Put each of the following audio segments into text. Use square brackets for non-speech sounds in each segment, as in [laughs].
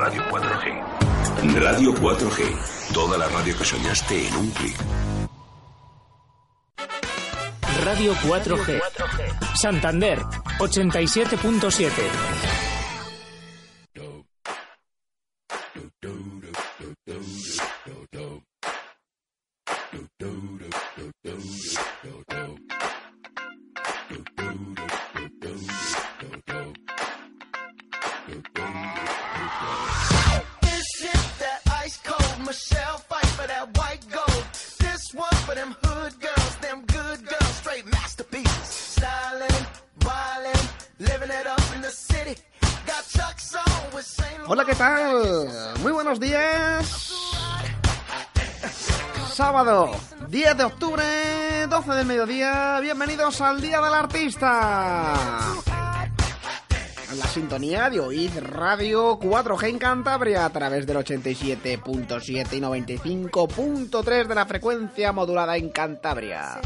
Radio 4G. Radio 4G. Toda la radio que soñaste en un clic. Radio 4G. Santander 87.7. mediodía. Bienvenidos al Día del Artista. La sintonía de Oíd Radio 4G en Cantabria a través del 87.7 y 95.3 de la frecuencia modulada en Cantabria.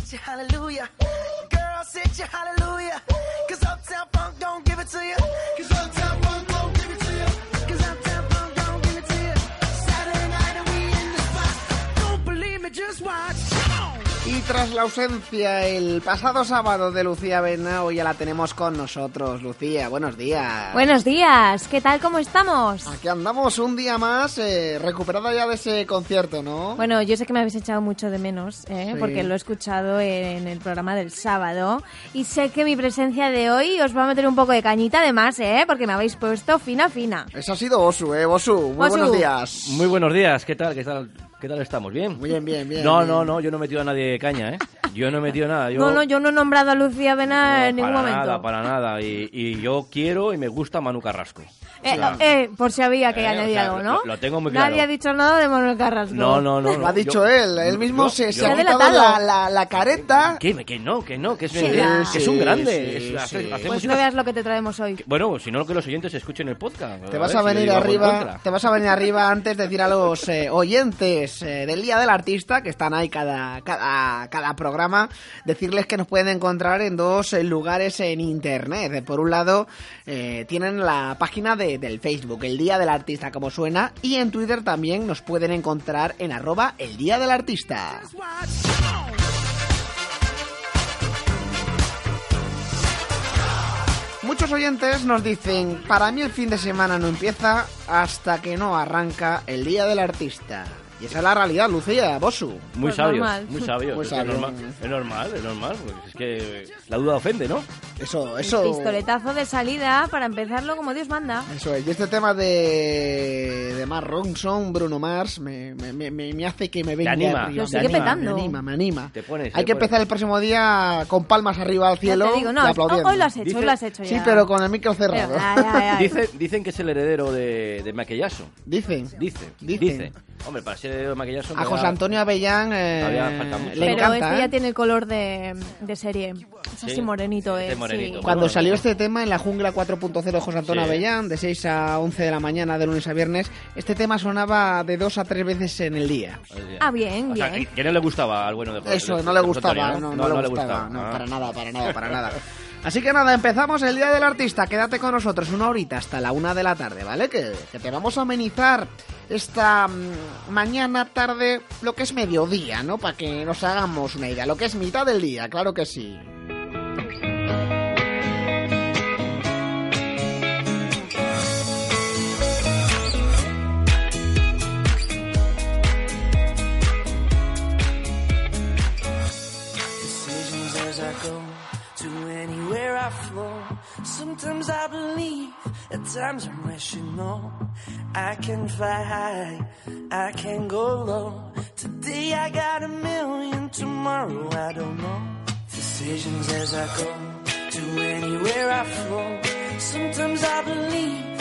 Tras la ausencia el pasado sábado de Lucía Vena, hoy ya la tenemos con nosotros. Lucía, buenos días. Buenos días, ¿qué tal? ¿Cómo estamos? Aquí andamos un día más, eh, recuperada ya de ese concierto, ¿no? Bueno, yo sé que me habéis echado mucho de menos, ¿eh? Sí. porque lo he escuchado en el programa del sábado y sé que mi presencia de hoy os va a meter un poco de cañita además, ¿eh? porque me habéis puesto fina fina. Eso ha sido Osu, ¿eh? Osu, muy Osu. buenos días. Muy buenos días, ¿qué tal? ¿Qué tal? ¿Qué tal estamos? ¿Bien? Bien, bien, bien. No, bien. no, no, yo no he metido a nadie de caña, ¿eh? Yo no he metido nada. Yo, No, no, yo no he nombrado a Lucía Vena no, en ningún para momento. nada, para nada. Y, y yo quiero y me gusta Manu Carrasco. Eh, eh, por si había que Eh, añadir o sea, algo, ¿no? lo- lo tengo muy Nadie claro. ha dicho nada de Manuel Carrasco. No, no, no. Lo no, ha dicho yo- él, él mismo yo- se, yo- se ha quitado la, la, la careta. Que no, que no, que es, Sí, que va. es un grande. sí, es- hace- sí. hacemos Pues no veas lo que te traemos hoy. Bueno, si no, que los oyentes escuchen el podcast. Te A vas a venir arriba, te vas a venir arriba antes de decir a los eh, oyentes eh, del Día del Artista, que están ahí cada, cada, cada programa, decirles que nos pueden encontrar en dos eh, lugares en internet. Eh, Por un lado, eh, tienen la página de- del Facebook, el Día del Artista como suena, y en Twitter también nos pueden encontrar en arroba el Día del Artista. Muchos oyentes nos dicen, para mí el fin de semana no empieza hasta que no arranca el Día del Artista. Y esa es la realidad, Lucía, Bosu. Muy Pues sabios, normal. muy sabios. Muy es, que sabio. Es, normal, es normal, es normal. pues es que la duda ofende, ¿no? Eso, El eso. pistoletazo de salida para empezarlo como Dios manda. Eso es. Y este tema de, de Mark Ronson, Bruno Mars, me, me, me, me hace que me venga anima, arriba. Lo sigue me anima, petando. Me anima, me anima. Te pones, Hay te que pones. empezar el próximo día con palmas arriba al cielo te digo, y no, aplaudiendo. hoy lo has hecho, Dice- hoy lo has hecho ya. Sí, pero con el micro Pero, cerrado. ay, ay, ay. Dicen, dicen que es el heredero de, de Jackson. Dicen. Dice, Dicen. Hombre, para ser de Jackson... A José Antonio Avellán eh, le Pero encanta. este ¿eh? ya tiene el color de, de serie. Es Sí, así morenito, este eh. morenito. sí. Cuando Bueno, salió este tema en la jungla 4.0 de José Antonio Sí. Avellán, de 6 a 11 de la mañana, de lunes a viernes, este tema sonaba de dos a tres veces en el día. Ah, bien, O sea, bien. que, que no le gustaba al bueno de José- Eso, no le gustaba, Antonio, no, no le gustaba, no, Ah. para nada, para nada, para nada. Así que nada, empezamos el Día del Artista, quédate con nosotros una horita hasta la una de la tarde, ¿vale? Que, que te vamos a amenizar esta mm, mañana, tarde, lo que es mediodía, ¿no? Para que nos hagamos una idea, lo que es mitad del día, claro que sí. Sometimes I believe, at times I'm no. I can fly high, I can go low. Today I got a million, tomorrow I don't know. Decisions as I go to anywhere I flow. Sometimes I believe.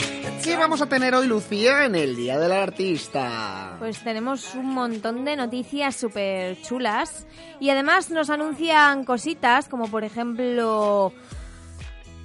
¿Qué vamos a tener hoy, Lucía, en el Día del Artista? Pues tenemos un montón de noticias súper chulas y además nos anuncian cositas como por ejemplo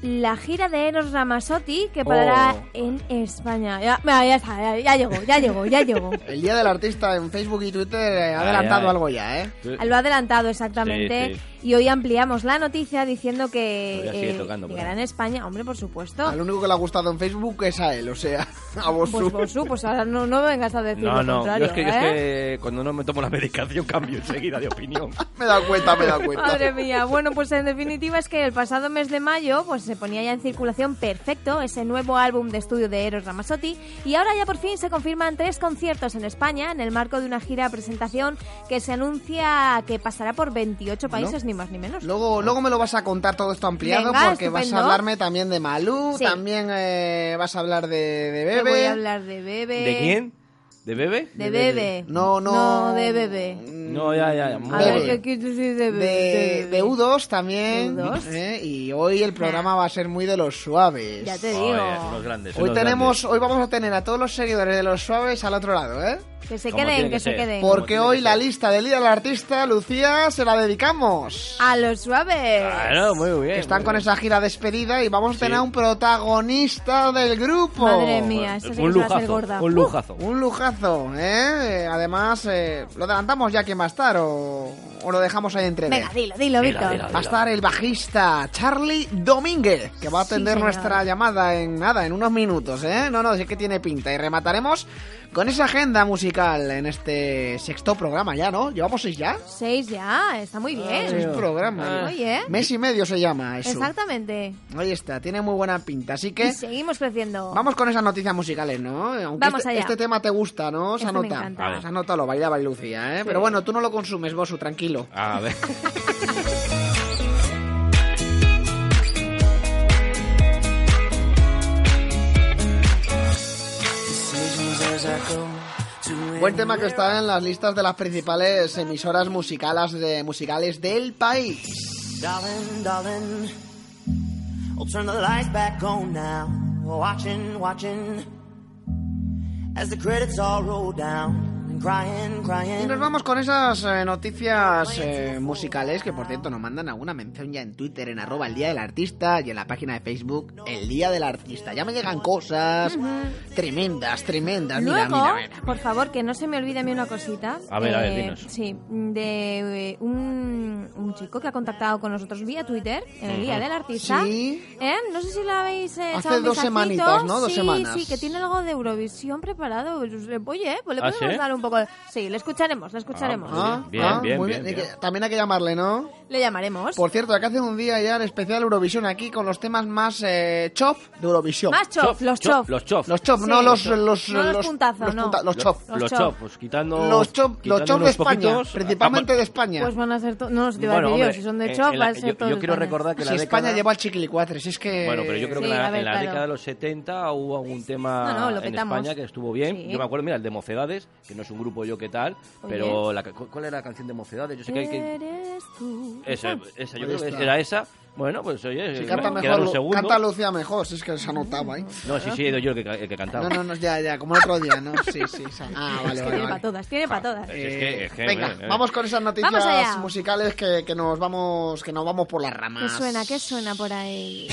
la gira de Eros Ramazzotti que parará Oh. en España. Ya, ya está, ya, ya llegó, ya llegó, ya llegó. [laughs] El día del artista en Facebook y Twitter eh, ha adelantado ay. algo ya, ¿eh? Lo ha adelantado exactamente. Sí, Y hoy ampliamos la noticia diciendo que eh, tocando llegará en España. Hombre, por supuesto. Al único que le ha gustado en Facebook es a él, o sea, [laughs] a vos. Pues Bosu, pues ahora no, no vengas a decir No, lo no, contrario, yo es que, es ¿eh? que cuando no me tomo la medicación cambio enseguida de opinión. [laughs] Me he dado cuenta, me he dado cuenta. Madre mía, bueno, pues en definitiva es que el pasado mes de mayo pues se ponía ya en circulación perfecto ese nuevo álbum de estudio de Eros Ramazzotti y ahora ya por fin se confirman tres conciertos en España en el marco de una gira presentación que se anuncia que pasará por 28 países, ni más ni menos. Luego, luego me lo vas a contar todo esto ampliado Venga, porque vas a hablarme también de Malú, Sí. también eh, vas a hablar de, de Te Bebe. voy a hablar de Bebe. ¿De quién? ¿De Bebe? De Bebe. No, no. No, de Bebe. No, ya, ya. ya. A ver, ¿qué quieres decir de Bebe? De, de U2 también. De U2. ¿eh? Y hoy el programa va a ser muy de los suaves. Ya te digo. Joder, unos grandes, Hoy unos tenemos, grandes. hoy vamos a tener a todos los seguidores de los suaves al otro lado, ¿eh? Que se queden, que, que se queden. Porque hoy que la lista del día del artista, Lucía, se la dedicamos. A los suaves. Claro, muy bien. que están muy con bien. esa gira despedida y vamos a tener Sí. un protagonista del grupo. Madre mía, esto sí Un que va a lujazo, gorda. un lujazo. Un lujazo, ¿eh? Además, eh, ¿lo adelantamos ya quién va a estar o, o lo dejamos ahí entrever? Venga, dilo, dilo, Dilo, Víctor. dilo. Va a estar el bajista Charlie Domínguez, que va a atender nuestra llamada en nada, en unos minutos, ¿eh? No, no, sí que tiene pinta. Y remataremos con esa agenda musical en este sexto programa ya, ¿no? ¿Llevamos seis ya? Seis ya, está muy Seis bien. programas. Oye. Mes y medio se llama eso. Exactamente. Ahí está, tiene muy buena pinta. Así que Y seguimos creciendo. vamos con esas noticias musicales, ¿no? Aunque Vamos este, allá. este tema te gusta, ¿no? Se Este me anota. Se anota, lo bailaba Lucía, ¿eh? Pero bueno, tú no lo consumes, Bosu, tranquilo. A ver. [laughs] Buen tema que está en las listas de las principales emisoras musicales, de, musicales del país. Y nos vamos con esas eh, noticias eh, musicales que por cierto nos mandan alguna mención ya en Twitter en arroba el día del artista y en la página de Facebook el día del artista. Ya me llegan cosas tremendas, tremendas. Mira, Luego, mira, mira. por favor, que no se me olvide a mí una cosita. A ver, a ver, Eh, dinos. Sí, de eh, un, un chico que ha contactado con nosotros vía Twitter en el Día del Artista. Sí. ¿Eh? No sé si la habéis eh, Hace dos semanitas, ¿no? Dos sí, semanas. Sí, que tiene algo de Eurovisión preparado. Oye, pues le ¿Ah, podemos sí? dar un poco... Sí, le escucharemos, le escucharemos. Ah, Bien, ah, bien, muy bien, bien. que también hay que llamarle, ¿no? Le llamaremos. Por cierto, acá hace un día ya el especial Eurovisión aquí con los temas más eh, chop de Eurovisión. Más chop, los chop. Los chop. Los chop, Sí. no los, los, No los puntazos, los no. punta- los chop. Los Los chop. chop, pues quitando. Los chop, los chop de España, poquitos. principalmente de España. Pues van a ser... to- No, os te Bueno, decir yo, hombre, si son de en- chop, en va la- a ser yo, todo yo quiero recordar que si la España década... lleva el chiquilicuatre, si es que... Bueno, pero yo creo que en la, década de los 70 hubo algún tema No, no, en. España que estuvo bien. Yo me acuerdo, mira, el de Mocedades, que no es un grupo yo que tal, pero la, ca- ¿cuál era la canción de Mocedades? Yo sé que hay que... Eres tú. Esa, esa, yo creo que era esa. Bueno, pues oye, Si me canta mejor, segundos. canta Lucía mejor, si es que se anotaba ahí. No, sí, sí, he ido yo el que, el que cantaba. No, no, no, ya, ya, como el otro día, ¿no? Sí, sí, sí. Ah, vale, Es que vale, tiene vale. para todas, tiene para todas. Es que- es que, Venga, eh, eh. vamos con esas noticias musicales que, que nos vamos que nos vamos por las ramas. ¿Qué suena? ¿Qué suena por ahí?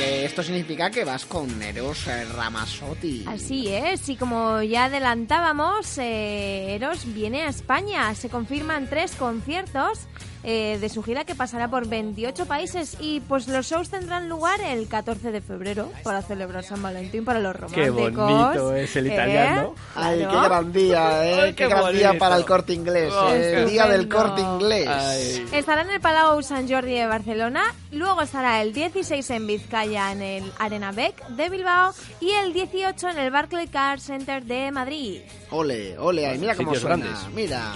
Esto significa que vas con Eros eh, Ramazzotti. Así es, y como ya adelantábamos, eh, Eros viene a España. Se confirman tres conciertos eh, de su gira que pasará por 28 países y pues los shows tendrán lugar el 14 de febrero para celebrar San Valentín para los Qué románticos. bonito es el ¿Eh? italiano. Ay, Claro. qué gran día, [laughs] ¿eh? Ay, qué, qué gran día bonito. para el corte inglés. Oh, eh, el día del corte inglés. Ay. Estará en el Palau Sant Jordi de Barcelona, luego estará el 16 en Vizcaya en el Arena Bec de Bilbao y el 18 en el Barclay Car Center de Madrid. Ole, ole, ay, mira cómo suena. grandes. Mira.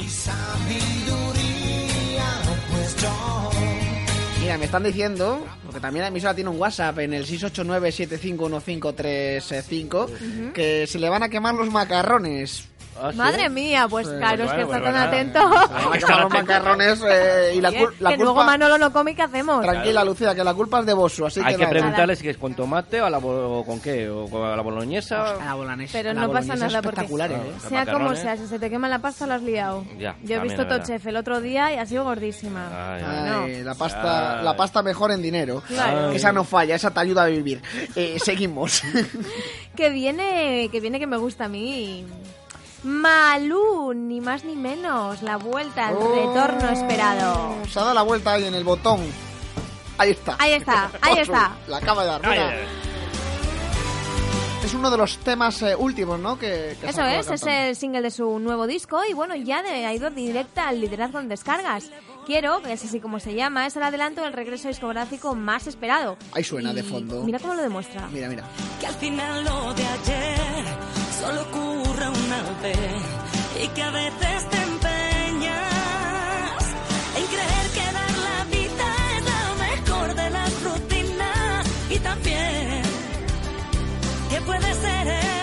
Mira, me están diciendo, porque también la emisora tiene un WhatsApp en el 689-751535, que se le van a quemar los macarrones. Ah, ¿sí? Madre mía, pues Sí. claro, es que Bueno, está pues tan nada. atento. Vamos a quemar los macarrones eh, y la, cul- la que culpa... luego Manolo no come, ¿qué hacemos? Tranquila, Lucía, que la culpa es de Bosu, así Hay que que preguntarle si es con tomate o, a la bo- o con qué, o con la boloñesa. A la boloñesa. Pero la no pasa nada porque espectacular, Ah, ¿eh? Sea como sea, si se te quema la pasta lo has liado. Ya, Yo he visto. Tochef el otro día y ha sido gordísima. Ay, ay, Ay, No. la pasta, Ay. la pasta mejor en dinero. Claro. Que esa no falla, esa te ayuda a vivir. Eh, seguimos. [laughs] Que viene, que viene que me gusta a mí. Malú, ni más ni menos, la vuelta al Oh. retorno esperado. Se ha dado la vuelta ahí en el botón. Ahí está. Ahí está, [laughs] ahí está. La acaba de dar. Mira. Es uno de los temas eh, últimos, ¿no? Que, que Eso es, es el single de su nuevo disco y bueno, ya de, ha ido directa al liderazgo en descargas. Quiero, que es así como se llama, es el adelanto del regreso discográfico más esperado. Ahí suena de fondo. Mira cómo lo demuestra. Mira, mira. que al final lo de ayer solo ocurre una vez y que a veces te empeñas en creer que dar la vida es la mejor de las rutinas y también que puede ser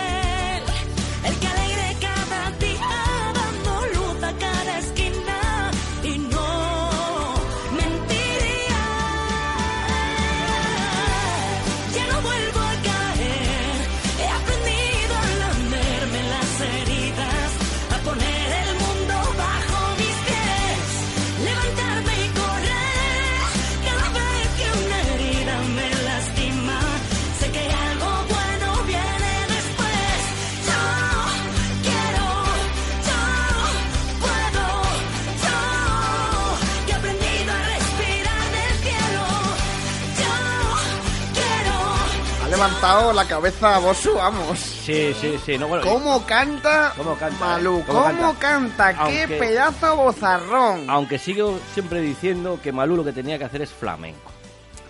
levantado la cabeza a Bosu, vamos. Sí, sí, sí. No, bueno, ¿Cómo canta, ¿Cómo canta, Malú? eh? ¿Cómo, ¿Cómo canta? canta? ¡Qué Aunque- pedazo bozarrón! Aunque sigo siempre diciendo que Malú lo que tenía que hacer es flamenco.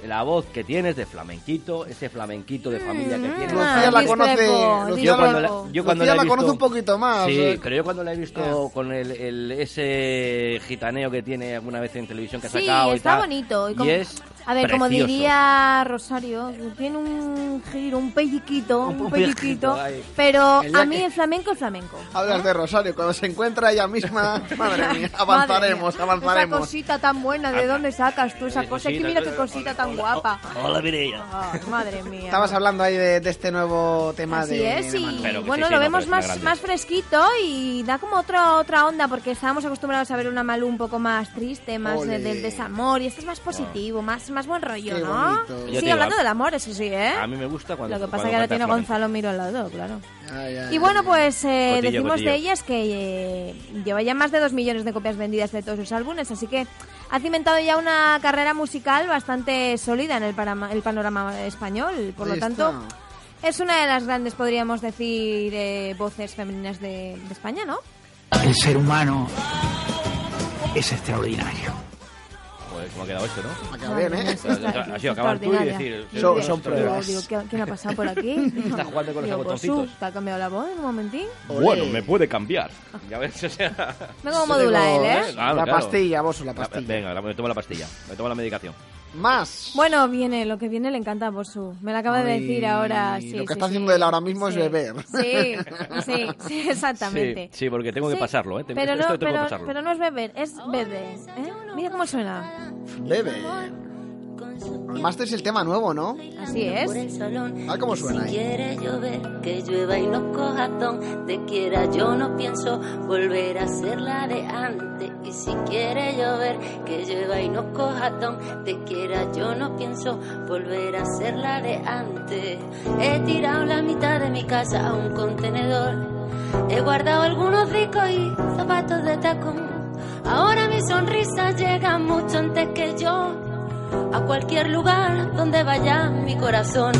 La voz que tiene es de flamenquito, ese flamenquito de familia que tiene. Lucía Ah, la conoce. Lucía Yo cuando la, la, yo cuando Lucía la conoce un poquito más. Sí, eh. pero yo cuando la he visto Ah. con el, el- ese gitaneo que tiene alguna vez en televisión que ha Sí, sacado y está tal, bonito. Y Y, como- es A ver, como precioso. diría Rosario, tiene un giro, un pelliquito, Un un pelliquito, pelliquito, pero a mí que- el flamenco es flamenco. Hablas de Rosario, cuando se encuentra ella misma, [laughs] madre mía, avanzaremos, Madre mía, avanzaremos. Esa cosita tan buena, ¿de dónde sacas tú esa Eh, cosa? Es que mira qué eh, cosita tan guapa. Hola, Mireia. Ay, madre mía. Estabas hablando ahí de, de este nuevo tema Así de, es, de y. Pero bueno, sí, lo no, vemos más, más fresquito y da como otra otra onda porque estábamos acostumbrados a ver una Malú un poco más triste, más del desamor y este es más positivo, más, más buen rollo, Qué ¿no? bonito. Yo te Sí, digo, hablando a- del amor, eso sí, ¿eh? A mí me gusta cuando Lo que pasa cuando que ahora canta tiene flamenco. Gonzalo Miro al lado, claro. Ay, ay, Y bueno, pues eh, Cotillo, decimos cotillo. de ellas que eh, lleva ya más de dos millones de copias vendidas de todos sus álbumes, así que ha cimentado ya una carrera musical bastante sólida en el, parama- el panorama español. Por Ahí lo tanto, está. es una de las grandes, podríamos decir, eh, voces femeninas de, de España, ¿no? El ser humano es extraordinario. Joder, cómo ha quedado esto, ¿no? Ha quedado bien, ¿eh? Ha sido acabar tú y decir... Son- son pruebas. digo, ¿qué, ¿quién ha pasado por aquí? [laughs] Está jugando con los botoncitos. Bosu, ¿Te ha cambiado la voz en un momentín? Bueno, me puede cambiar. Ya ves, o sea... Como modula él, ¿eh? La pastilla, Bosu, la La- pastilla. Venga, me tomo la pastilla, me tomo la medicación. Más. Bueno, viene, lo que viene le encanta a Bosu. Me lo acaba de decir ahora. Sí, lo que sí, está sí. haciendo él ahora mismo es beber. Sí, sí, sí, [laughs] exactamente. Sí, sí, porque tengo que Sí, pasarlo, ¿eh? Pero Esto no, tengo que pero, pasarlo. pero no es beber, es beber. ¿eh? Mira cómo suena. Bebe. Además, este es el tema nuevo, ¿no? Así es. Ah, cómo suena Si quiere llover, que llueva y no coja ton. Te quiera, yo no pienso volver a ser la de antes. Y si quiere llover, que llueva y no coja ton. Te quiera, yo no pienso volver a ser la de antes. He tirado la mitad de mi casa a un contenedor. He guardado algunos discos y zapatos de tacón. Ahora mi sonrisa llega mucho antes que yo a cualquier lugar donde vaya mi corazón.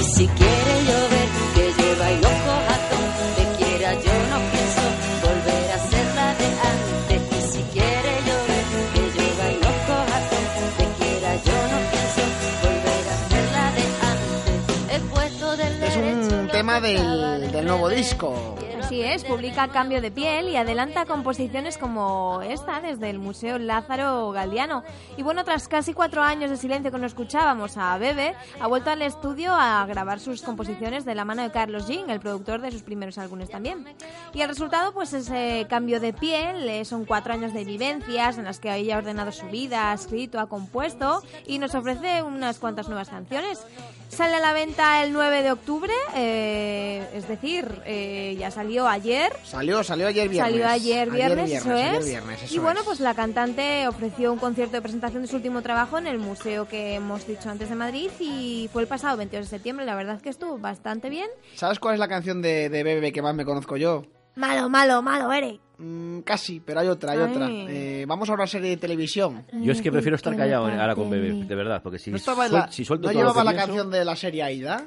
Y si quiere llover, que llueva y no coja ton. Te quiera, yo no pienso volver a ser la de antes. Y si quiere llover, que llueva y no coja ton. Te quiera, yo no pienso volver a ser la de antes. He puesto del Es un tema del, del nuevo disco. Así es, publica Cambio de piel y adelanta composiciones como esta desde el Museo Lázaro Galdiano. Y bueno, tras casi cuatro años de silencio que no escuchábamos a Bebe, ha vuelto al estudio a grabar sus composiciones de la mano de Carlos Jean, el productor de sus primeros álbumes también. Y el resultado, pues ese cambio de piel, eh, son cuatro años de vivencias en las que ella ha ordenado su vida, ha escrito, ha compuesto y nos ofrece unas cuantas nuevas canciones. Sale a la venta el 9 de octubre, eh, es decir, eh, ya salió ayer. Salió, salió ayer viernes. Salió ayer viernes, eso ayer es. viernes, eso y bueno, es. pues la cantante ofreció un concierto de presentación de su último trabajo en el museo que hemos dicho antes de Madrid y fue el pasado 22 de septiembre. La verdad que estuvo bastante bien. ¿Sabes cuál es la canción de, de Bebe que más me conozco yo? Malo, malo, malo, Eric. Mm, casi, pero hay otra, hay Ay. otra. Eh, vamos a una serie de televisión. Yo es que prefiero estar callado ahora con mi- de verdad, porque si, ¿No, suel- la- si suelto ¿no todo lo llevaba que la pienso- canción de la serie Aida?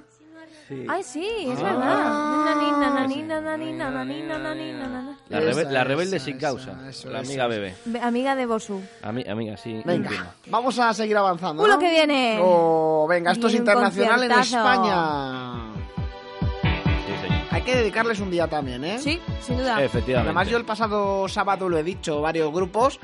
Sí. Ay, sí, es Ah. verdad. Nanina, nanina, nanina, nanina, nanina, nanina. La, rebe- la rebelde esa, sin esa, causa, eso, la amiga. Bebé. Be- Amiga de Bosu. Ami- amiga, sí. Venga, íntima. vamos a seguir avanzando. ¡Uh, lo ¿no? que viene! Oh, venga, esto es internacional en. España. Sí, señor. Hay que dedicarles un día también, ¿eh? Sí, sin duda. Efectivamente. Además, yo el pasado sábado lo he dicho, varios grupos,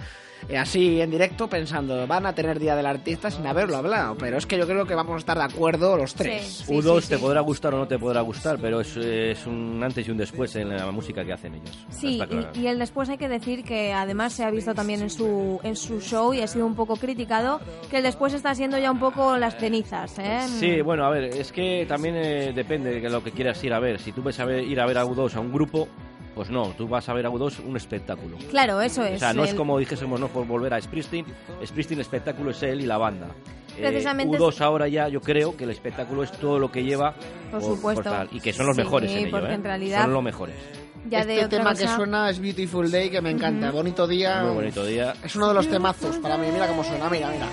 así en directo, pensando, van a tener Día del Artista sin haberlo hablado. Pero es que yo creo que vamos a estar de acuerdo los tres. Sí, sí, U2 sí, te podrá gustar o no te podrá gustar, pero es, es un antes y un después en la música que hacen ellos. Sí, y, y el después hay que decir que además se ha visto también en su, en su show y ha sido un poco criticado, que el después está siendo ya un poco las cenizas, ¿eh? Sí, bueno, a ver, es que también eh, depende de lo que quieras ir a ver. Si tú ves a ver, ir a ver a U2 a un grupo, pues no, tú vas a ver a U2 un espectáculo. Claro, eso es. O sea, no es como dijésemos, no por volver a Springsteen. Springsteen, el espectáculo es él y la banda. Eh, Precisamente U2 ahora ya, yo creo que el espectáculo es todo lo que lleva. Por supuesto. tal, y que son los Sí, mejores en ello, ¿eh? en realidad- Son los mejores. Ya de este otra tema que suena es Beautiful Day, que me encanta. Bonito día. Muy bonito día. Es uno de los temazos para mí. Mira cómo suena, mira, mira.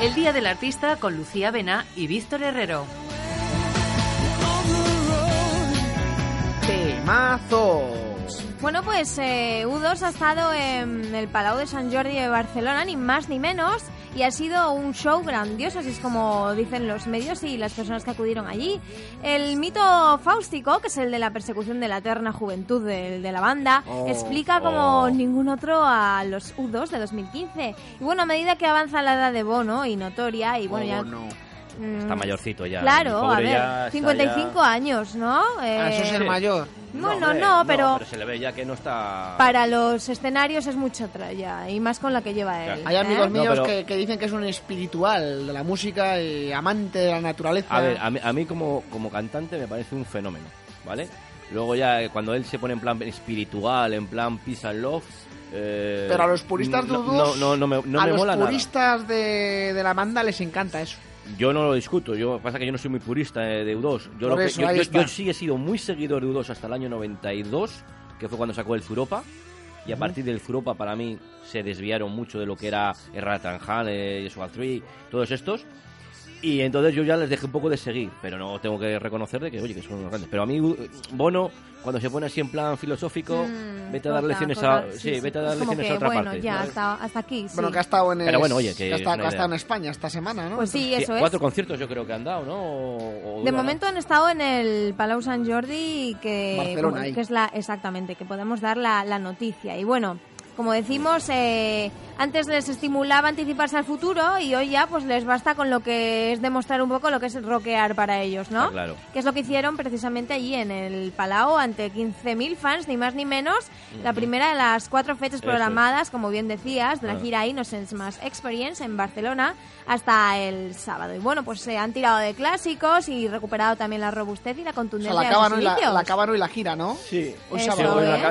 El Día del Artista con Lucía Bena y Víctor Herrero. Temazo. Bueno, pues eh, U2 ha estado en el Palau de Sant Jordi de Barcelona, ni más ni menos, y ha sido un show grandioso, así es como dicen los medios y las personas que acudieron allí. El mito fáustico, que es el de la persecución de la eterna juventud de, de la banda, Oh, explica como oh. ningún otro a los U2 de 2015. Y bueno, a medida que avanza la edad de Bono y notoria, y bueno, Oh, ya... no. mm, Está mayorcito ya. Claro, a ver, ya está 55 ya- años, ¿no? Ah, eso es Eh, el mayor. Bueno, hombre, no, pero se le ve ya que no está. para los escenarios es mucho ya y más con la que lleva él. Hay ¿eh? amigos No, míos pero- que, que dicen que es un espiritual de la música y amante de la naturaleza. A ver, a mí, a mí como, como cantante me parece un fenómeno, ¿vale? Luego ya eh, cuando él se pone en plan espiritual, en plan peace and love... eh, Pero a los puristas no, dudos, no, no, no me, no a me los mola nada. puristas de, de la banda les encanta eso. Yo no lo discuto, yo pasa que yo no soy muy purista eh, de U2. Yo, lo que- eso, yo, sí he sido muy seguidor de U2 hasta el año 92, que fue cuando sacó el Zuropa. Y a partir del Zuropa para mí se desviaron mucho de lo que era Erratanjan, eh, Joshua Tree, todos estos. Y entonces yo ya les dejé un poco de seguir, pero no tengo que reconocer de que, oye, que son unos grandes. Pero a mí, uh, Bono, cuando se pone así en plan filosófico, Mm, vete a dar lecciones a, sí, sí, vete a dar lecciones que, a otra bueno, parte. ya hasta, hasta aquí, sí. Bueno, que ha estado en, Pero bueno, oye, que que ha estado en. España esta semana, ¿no? Pues sí, Sí, eso es. cuatro conciertos yo creo que han dado, ¿no? O- o De momento han estado en el Palau Sant Jordi, que, Barcelona, bueno, ahí. que es la exactamente, que podemos dar la, la noticia. Y bueno, como decimos, eh, antes les estimulaba anticiparse al futuro y hoy ya pues les basta con lo que es demostrar un poco lo que es rockear para ellos, ¿no? Está claro. Que es lo que hicieron precisamente allí en el Palau ante 15.000 fans, ni más ni menos. La primera de las cuatro fechas Eso programadas, como bien decías, de la Ah. gira Innocence más Experience en Barcelona hasta el sábado. Y bueno, pues se han tirado de clásicos y recuperado también la robustez y la O contundencia sea, la acaban, hoy la, la acaban hoy la gira, ¿no? Sí, Hoy Sí, la,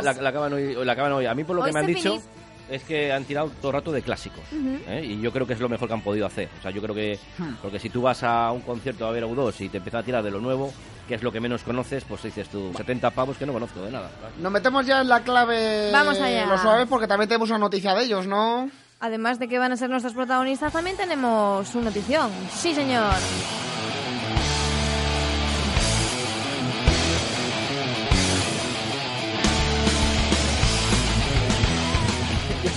la- la acaban hoy, la acaban hoy. A mí por lo Hoy que me han dicho finis- es que han tirado todo el rato de clásicos. ¿eh? Y yo creo que es lo mejor que han podido hacer. O sea, yo creo que... Hmm. Porque si tú vas a un concierto a ver a U2 y te empieza a tirar de lo nuevo, que es lo que menos conoces, pues dices tú, 70 pavos que no conozco de nada. Nos metemos ya en la clave Vamos allá. los suaves porque también tenemos una noticia de ellos, ¿no? Además de que van a ser nuestros protagonistas, también tenemos una notición. Sí, señor.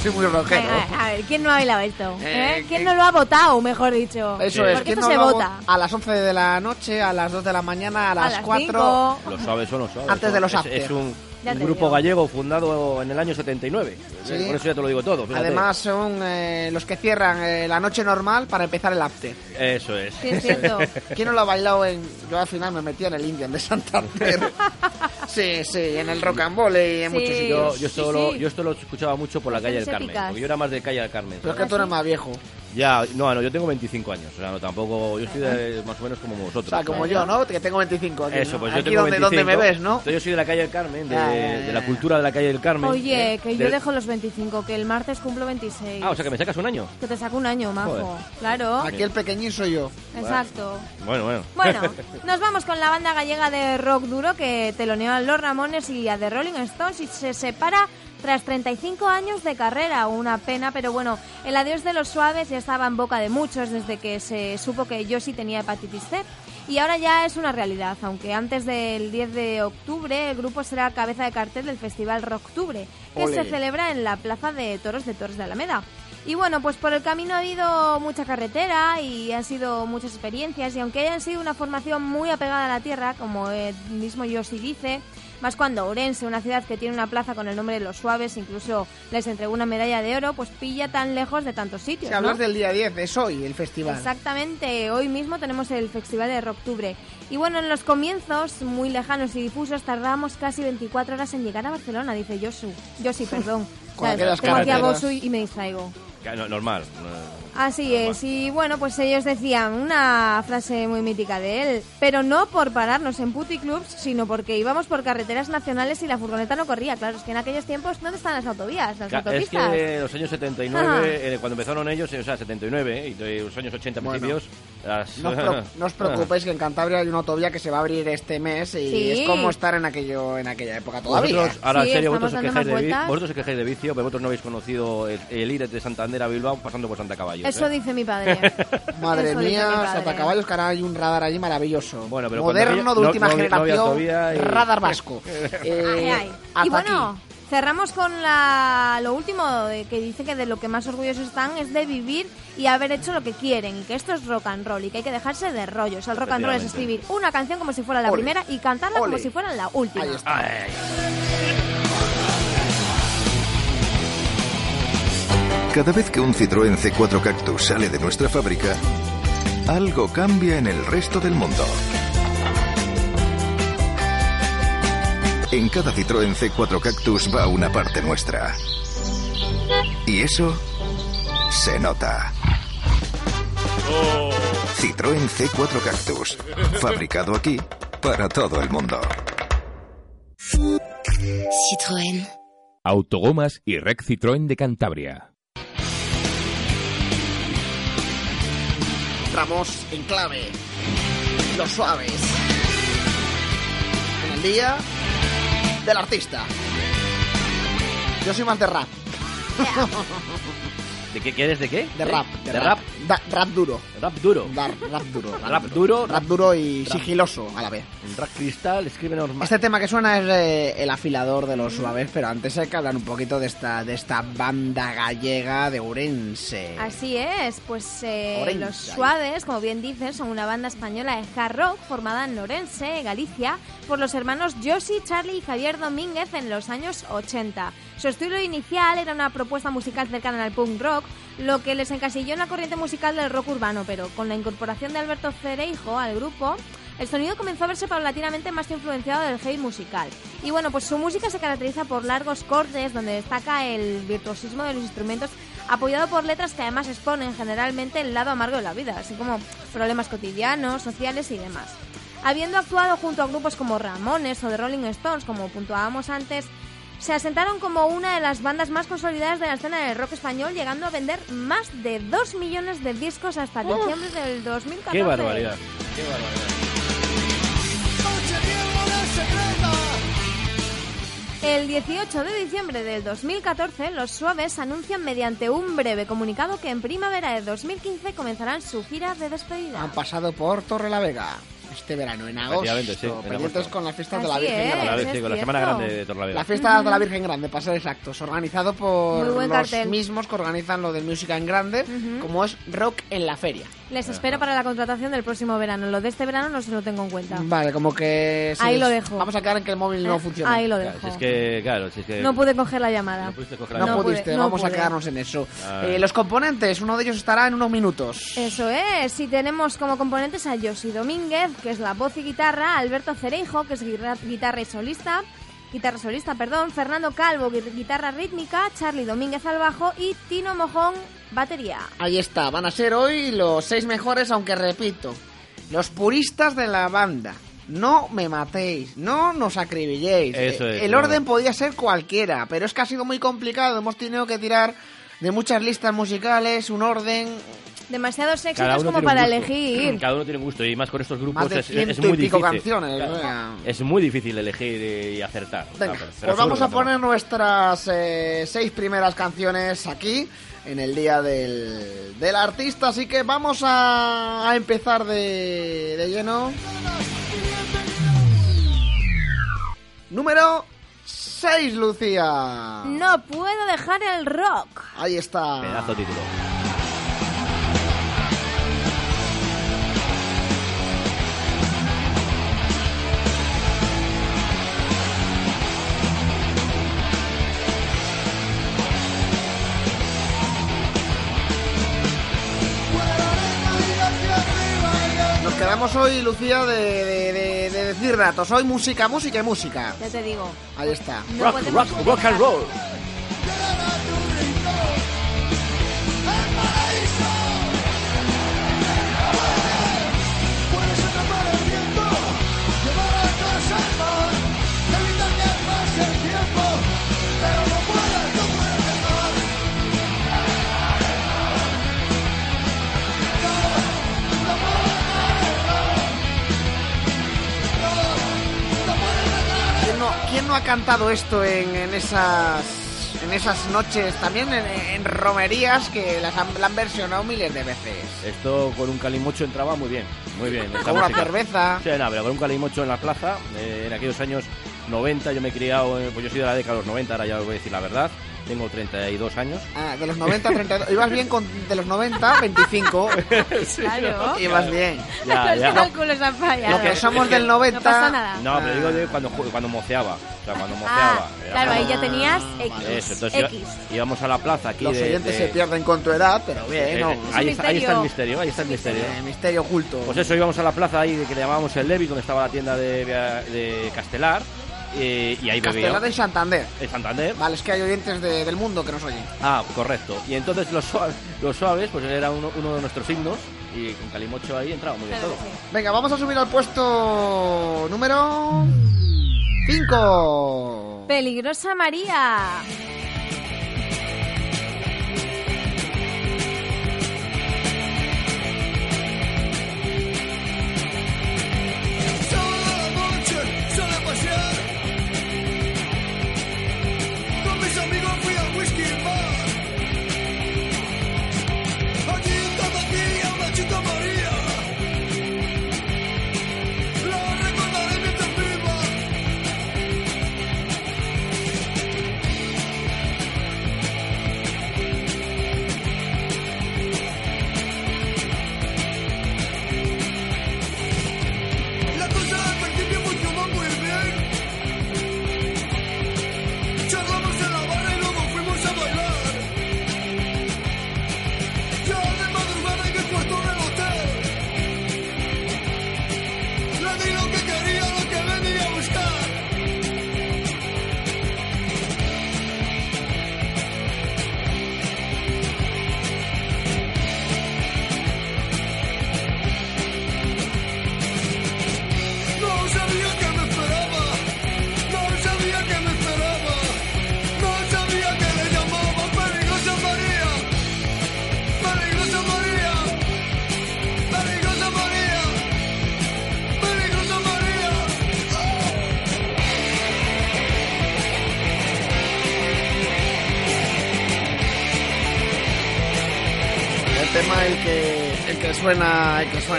Soy muy rockero. Venga, a ver, ¿quién no ha bailado esto? Eh, ¿Eh? ¿Quién que- no lo ha votado, mejor dicho? Eso es, ¿quién esto no se lo vota. A las 11 de la noche, a las 2 de la mañana, a las, las 4. cinco. Los suaves son los suaves. Antes de los es, after. es un, Ya un grupo digo. gallego fundado en el año 79. Sí. Por eso ya te lo digo todo. fíjate. Además, son eh, los que cierran eh, la noche normal para empezar el after. Eso es. Sí, es cierto. [laughs] ¿Quién no lo ha bailado en.? Yo al final me metí en el Indian de Santander. [laughs] sí, sí, en el rock and roll y en Sí. muchos sitios. Yo, yo, Sí, esto lo, sí. yo esto lo escuchaba mucho por la calle del Carmen. Porque yo era más de calle del Carmen. Pero es que tú eres más viejo. Ya, no, no, yo tengo 25 años. O sea, no, tampoco. Yo estoy de- más o menos como O vosotros. sea, como yo, ¿no? Que tengo 25 aquí. Eso, ¿no? pues yo aquí tengo donde, 25. donde me ves, ¿no? Entonces yo soy de la calle del Carmen, de, Ya, ya, de la cultura de la calle del Carmen. Oye, ¿eh? que yo De- dejo los 25, que el martes cumplo 26. Ah, o sea que me sacas un año. Que te saco un año, majo. Joder. Claro, Aquí el pequeñín soy yo. exacto. Bueno, bueno. Bueno, [laughs] nos vamos con la banda gallega de rock duro que teloneó a Los Ramones y a The Rolling Stones y se separa tras 35 años de carrera. Una pena, pero bueno, el adiós de los suaves ya estaba en boca de muchos desde que se supo que Josie tenía hepatitis C. Y ahora ya es una realidad, aunque antes del 10 de octubre el grupo será cabeza de cartel del Festival Rocktubre, que se celebra en la Plaza de Toros de Torres de Alameda. Y bueno, pues por el camino ha habido mucha carretera y han sido muchas experiencias y aunque hayan sido una formación muy apegada a la tierra, como el mismo Yossi dice, más cuando Ourense, una ciudad que tiene una plaza con el nombre de los suaves, incluso les entregó una medalla de oro, pues pilla tan lejos de tantos sitios. Si hablas ¿no? del día 10, es hoy el festival. Exactamente, hoy mismo tenemos el Festival de Rocktubre. Y bueno, en los comienzos, muy lejanos y difusos, tardamos casi 24 horas en llegar a Barcelona, dice Josu. Josi, perdón. [laughs] Tengo aquí a. Bosu y me distraigo. No, normal. no- Así es, y bueno, pues ellos decían una frase muy mítica de él, pero no por pararnos en puticlubs, sino porque íbamos por carreteras nacionales y la furgoneta no corría. Claro, es que en aquellos tiempos, ¿dónde están las autovías, las Es autopistas? que los años 79, Ajá. eh, cuando empezaron ellos, eh, o sea, 79, eh, y los años 80 Bueno. principios, las- No os, pro- no os [laughs] preocupéis que en Cantabria hay una autovía que se va a abrir este mes y Sí. es como estar en aquello en aquella época todavía. Vosotros, ahora Sí, en serio, vosotros os, quejáis de, vosotros os quejáis de vicio, pero vosotros no habéis conocido el, el ir de Santander a Bilbao pasando por Santa Caballo. Eso dice mi padre. [laughs] Madre Eso mi mía, padre. Santa Caballos, que ahora hay un radar allí maravilloso. Bueno, pero Moderno, había- de no- última no generación, y- radar vasco. [laughs] Eh, Ay, ay. hasta Y bueno, aquí. cerramos con la, lo último que dice que de lo que más orgullosos están es de vivir y haber hecho lo que quieren y que esto es rock and roll y que hay que dejarse de rollos. El rock and roll es escribir una canción como si fuera la Ole. primera y cantarla como si fuera la última. Ahí está. Ay, Cada vez que un Citroën C4 Cactus sale de nuestra fábrica, algo cambia en el resto del mundo. En cada Citroën C4 Cactus va una parte nuestra. Y eso se nota. Citroën C4 Cactus, fabricado aquí para todo el mundo. Citroën. Autogomas y Rec Citroën de Cantabria. Entramos en clave. Los suaves. En el día del artista. Yo soy más de rap. [laughs] ¿De qué quieres? ¿De qué? De rap. ¿De rap? Da- rap duro. Rap duro. Da- rap duro. [laughs] Rap duro. Rap duro y Rap. sigiloso a la vez. En rap cristal, escribe normal. Este tema que suena es eh, el afilador de los suaves, pero antes hay que hablar un poquito de esta, de esta banda gallega de Urense. Así es, pues eh, Orense, Los ahí. Suaves, como bien dices, son una banda española de hard rock formada en Orense, Galicia, por los hermanos Josie, Charlie y Javier Domínguez en los años 80. Su estilo inicial era una propuesta musical cercana al punk rock, lo que les encasilló en la corriente musical del rock urbano, pero con la incorporación de Alberto Cereijo al grupo, el sonido comenzó a verse paulatinamente más influenciado del heavy musical. Y bueno, pues su música se caracteriza por largos cortes donde destaca el virtuosismo de los instrumentos apoyado por letras que además exponen generalmente el lado amargo de la vida, así como problemas cotidianos, sociales y demás. Habiendo actuado junto a grupos como Ramones o The Rolling Stones, como puntuábamos antes, se asentaron como una de las bandas más consolidadas de la escena del rock español, llegando a vender más de 2 millones de discos hasta diciembre del 2014. ¡Qué barbaridad! ¡Qué barbaridad! El 18 de diciembre del 2014, los Suaves anuncian mediante un breve comunicado que en primavera de 2015 comenzarán su gira de despedida. Han pasado por Torre la Vega. Este verano, en sí, agosto. en pendientes con las fiestas de la Virgen es. Grande. Es sí, con la Semana. Grande de Torlavega. La fiesta de la Virgen Grande, para ser exactos, organizado por los cartel. mismos que organizan lo del Music en Grande, como es Rock en la Feria. Les espero para la contratación del próximo verano. Lo de este verano no se lo tengo en cuenta. Vale, como que... Ahí les- lo dejo. Vamos a quedar en que el móvil no Eh, funciona. Ahí lo Claro, dejo. si es que, claro, si es que... No pude coger la llamada. No pudiste coger la No, pude, pudiste, no vamos a quedarnos en eso. Eh, los componentes, uno de ellos estará en unos minutos. Eso es, si tenemos como componentes a Josi Domínguez, que es la voz y guitarra, Alberto Cereijo, que es guitarra y solista, guitarra solista, perdón, Fernando Calvo, gui- guitarra rítmica, Charlie Domínguez al bajo y Tino Mojón, batería. Ahí está, van a ser hoy los seis mejores, aunque repito, los puristas de la banda. No me matéis, no nos acribilléis. Eso es, El orden podía ser cualquiera, pero es que ha sido muy complicado. Hemos tenido que tirar de muchas listas musicales, un orden. Demasiados Cada éxitos uno como para elegir. Cada uno tiene un gusto y más con estos grupos Más de es, muy y pico difícil. canciones, Claro. Es muy difícil elegir y acertar. Venga, pues vamos a poner nuestras eh, seis primeras canciones aquí en el día del, del artista, así que vamos a, a empezar de, de lleno. Número 6, Lucía. No puedo dejar el rock. Ahí está. Pedazo título. Quedamos hoy, Lucía, de, de- de- de decir datos. Hoy música, música y música. Ya te digo. Ahí está. No Rock, rock, rock and roll. ¿Quién no, ha cantado esto en, en esas en esas noches? También en, en romerías que las han, la han versionado miles de veces. Esto con un calimocho entraba muy bien. Muy bien. Con una cerveza. Sí, no, pero con un calimocho en la plaza, eh, en aquellos años 90, yo me he criado, eh, pues yo soy de la década de los 90, ahora ya os voy a decir la verdad. Tengo 32 años. Ah, de los 90 a 32. Ibas bien con de los 90 a 25. Claro. Ibas bien. Ya, Los ya. cálculos han fallado. Lo que somos del 90. No pasa nada. No, pero digo de cuando, ju- cuando moceaba. O sea, cuando moceaba. Ah, claro, ahí cuando- ya tenías X. Eso, entonces iba- X. íbamos a la plaza aquí Los de- oyentes de- se pierden con tu edad, pero bien, eh, ¿no? eh, ahí, está, ahí está el misterio, ahí está el misterio. Eh, misterio oculto. Pues eso, íbamos a la plaza ahí que le llamábamos el Levis, donde estaba la tienda de, de Castelar. Eh, y ahí Castelar bebía. en Santander. En Santander. Vale, es que hay oyentes de- del mundo que nos oyen. Ah, correcto. Y entonces los suaves, los suaves pues era uno, uno de nuestros signos. Y con Calimocho ahí entraba muy bien todo. Venga, vamos a subir al puesto número 5. Peligrosa María.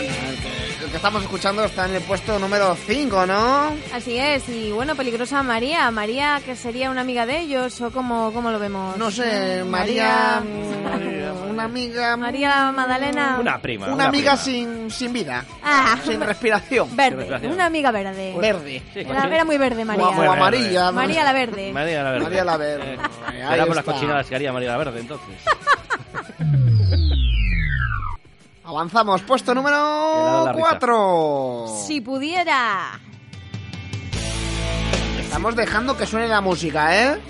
Tema el que, el que suena, el que suena, el que- el que estamos escuchando está en el puesto número 5, ¿no? Así es, y bueno, peligrosa María. María, que sería una amiga de ellos, o cómo, cómo lo vemos. No sé, María... mm, Una amiga... María Magdalena. Una prima. Una amiga sin, sin vida, Ah, sin respiración. [laughs] verde. respiración. Una amiga verde. Verde. Sí, Era, sí. era muy verde, María. O, o amarilla. María la verde. María la Verde. María la Verde. Eh, Ahí Veramos las cochinadas que haría María la Verde, entonces. Avanzamos, puesto número la risa. 4. Si pudiera. Estamos dejando que suene la música, ¿eh?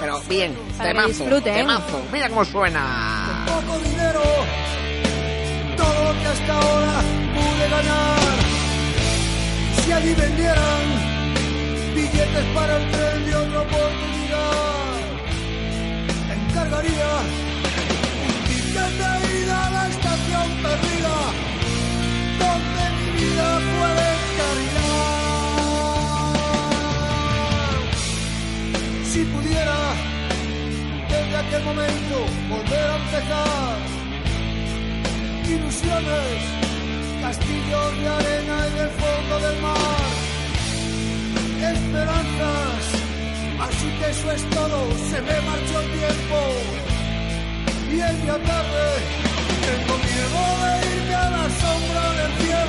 Pero bien, Para temazo, disfruten. temazo. Mira cómo suena. poco dinero, todo lo que hasta ahora pude ganar. Si allí vendieran billetes para el tren de otra oportunidad, encargaría un ticket de ida la perdida, donde mi vida puede encarrilar. Si pudiera desde aquel momento volver a empezar. Ilusiones, castillos de arena y del fondo del mar. Esperanzas, así que eso es todo, se me marchó el tiempo. Y es ya tarde,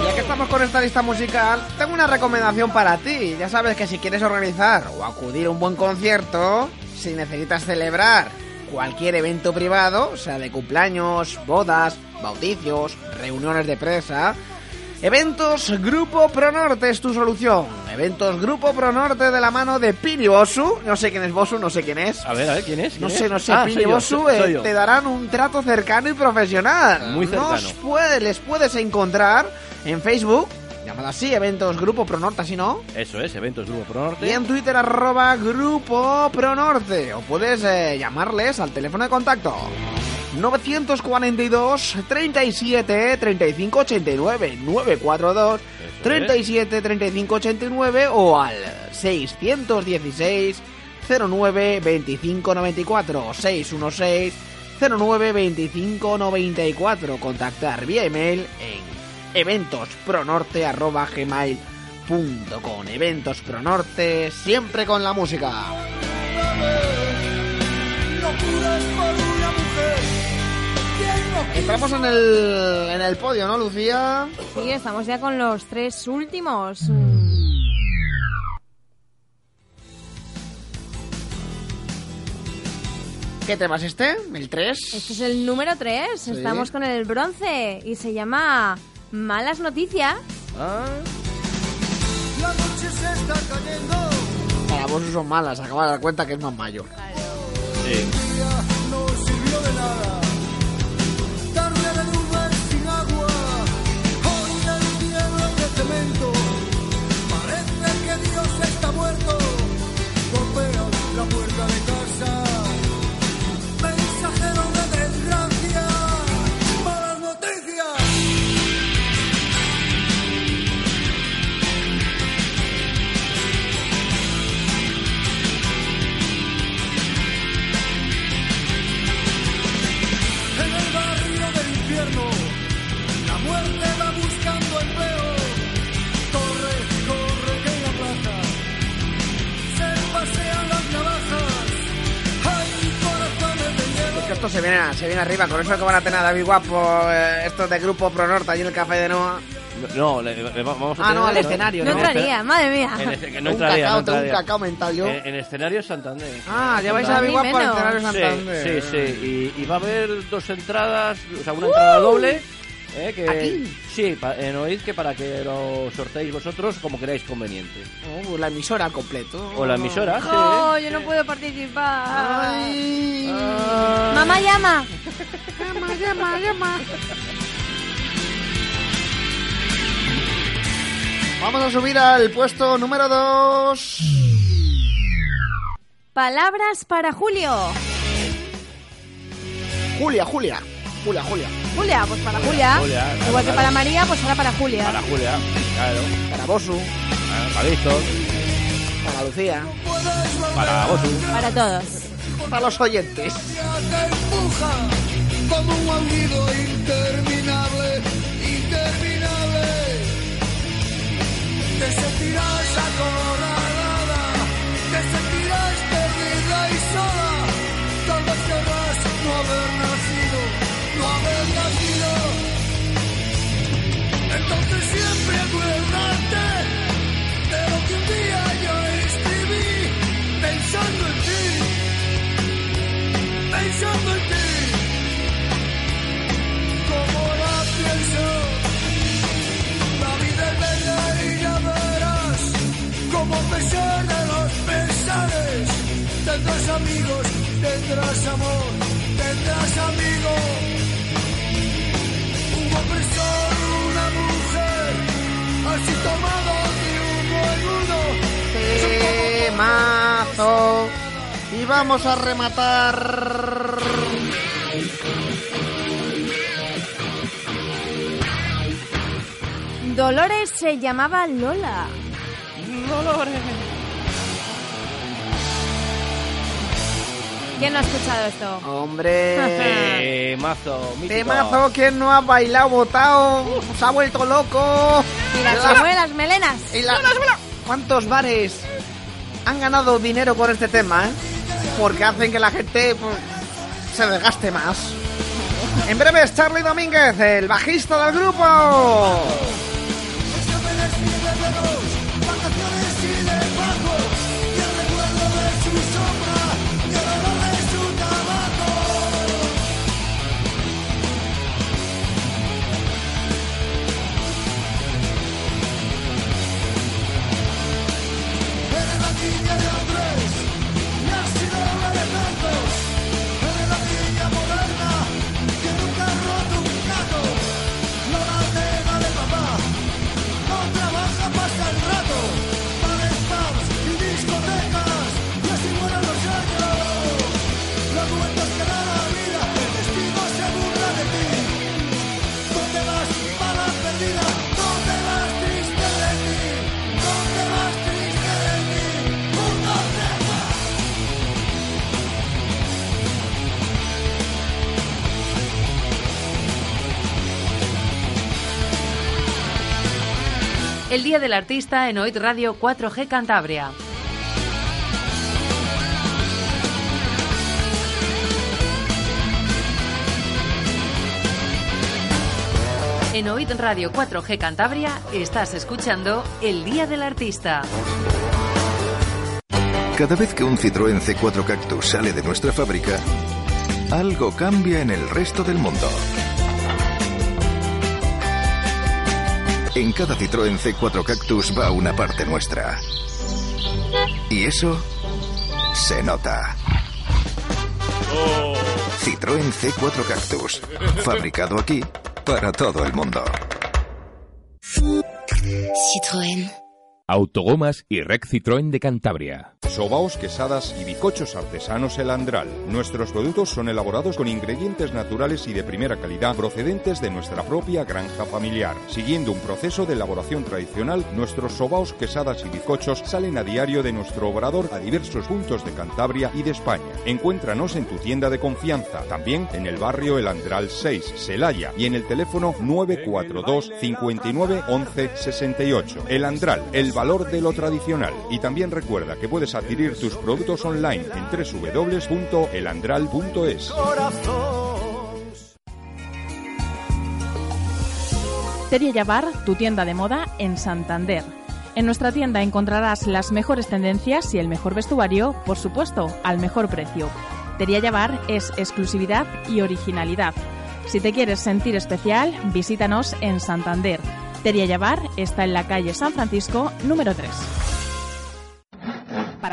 Ya que estamos con esta lista musical, tengo una recomendación para ti. Ya sabes que si quieres organizar o acudir a un buen concierto, si necesitas celebrar cualquier evento privado, sea de cumpleaños, bodas, bauticios, reuniones de presa, Eventos Grupo Pronorte es tu solución. Eventos Grupo Pronorte de la mano de Pini Bosu. No sé quién es Bosu, no sé quién es. A ver, a ver, ¿quién es? No ¿Quién sé, no sé, Ah, Pini yo, Bosu, soy- eh, soy te darán un trato cercano y profesional. Muy cercano. Nos puede- les puedes encontrar en Facebook, llamado así, Eventos Grupo Pronorte, así no, Eso es, Eventos Grupo Pro Norte. y en Twitter arroba Grupo Pronorte. O puedes eh, llamarles al teléfono de contacto 942 37 35 89 942 37 35 89 o al 616 09 25 94 616 09 25 94 contactar vía email en eventospronorte.gmail.com Eventos Pro Norte, siempre con la música. Locuras por una mujer. Entramos en el, en el podio, ¿no, Lucía? Sí, estamos ya con los tres últimos. ¿Qué tema es este? ¿El 3? Este es el número 3. Estamos con el bronce y se llama Malas Noticias. Ah, La noche se está cayendo. Para vos son malas, acaba de dar cuenta que es más mayor. sí. día no sirvió de nada. Esto se viene, se viene arriba, con eso que van a tener a David Guapo, eh, estos de Grupo Pro Norte, allí en el Café de Noa. No, le- le- vamos a Ah, no, tener- al escenario, No ¿no? entraría, madre mía. En este- que no un entraría, cacao, no tengo un cacao mental yo. En, en escenario Santander. ah, lleváis a David Guapo al escenario Sí, Santander. sí, sí. Y, y va a haber dos entradas, o sea, una entrada doble. Eh, que, ¿Aquí? Sí, pa- en Oíd, que para que lo sorteéis vosotros como queráis conveniente. Oh, la emisora completo. O la emisora, sí. Oh, yo no puedo participar. Ay. Mamá llama. Llama, llama, llama. Vamos a subir al puesto número 2. Palabras para Julio. Julia, Julia. Julia, Julia. Julia, pues para Julia. Julia, claro, Igual que claro. para María, pues ahora para Julia. Para Julia, claro. Para Bosu. Para Víctor, Para Lucía. para Bosu. Para todos. Para los oyentes. como un aullido interminable, interminable. Te sentirás acorralada, te sentirás perdida y sola. Tal vez querrás no haber tendrás amigos, tendrás amor, tendrás amigos. Temazo. Y vamos a rematar. Dolores se llamaba Lola. Dolores. ¿Quién no ha escuchado esto? Hombre. [laughs] Temazo, mítico. Temazo, ¿quién no ha bailado, botado? Se ha vuelto loco. Mira, se mueven las melenas. Y la- ¿Cuántos bares han ganado dinero con este tema? eh? Porque hacen que la gente pues, se desgaste más. En breve es Charlie Domínguez, el bajista del grupo. Día del Artista en OIT Radio 4G Cantabria. En OIT Radio 4G Cantabria estás escuchando El Día del Artista. Cada vez que un Citroën C4 Cactus sale de nuestra fábrica, algo cambia en el resto del mundo. En cada Citroën C4 Cactus va una parte nuestra. Y eso se nota. Citroën C4 Cactus, fabricado aquí para todo el mundo. Citroën. Autogomas y Rec Citroën de Cantabria. Sobaos, quesadas y bicochos artesanos El Andral. Nuestros productos son elaborados con ingredientes naturales y de primera calidad procedentes de nuestra propia granja familiar. Siguiendo un proceso de elaboración tradicional, nuestros sobaos, quesadas y bizcochos salen a diario de nuestro obrador a diversos puntos de Cantabria y de España. Encuéntranos en tu tienda de confianza, también en el barrio El Andral 6, Celaya, y en el teléfono 942 59 11 68. El Andral, el valor de lo tradicional. Y también recuerda que puedes adquirir tus productos online en www.elandral.es. Teria Yabar, tu tienda de moda en Santander. En nuestra tienda encontrarás las mejores tendencias y el mejor vestuario, por supuesto, al mejor precio. Teria Yabar es exclusividad y originalidad. Si te quieres sentir especial, visítanos en Santander. Teria Yabar está en la calle San Francisco, número 3.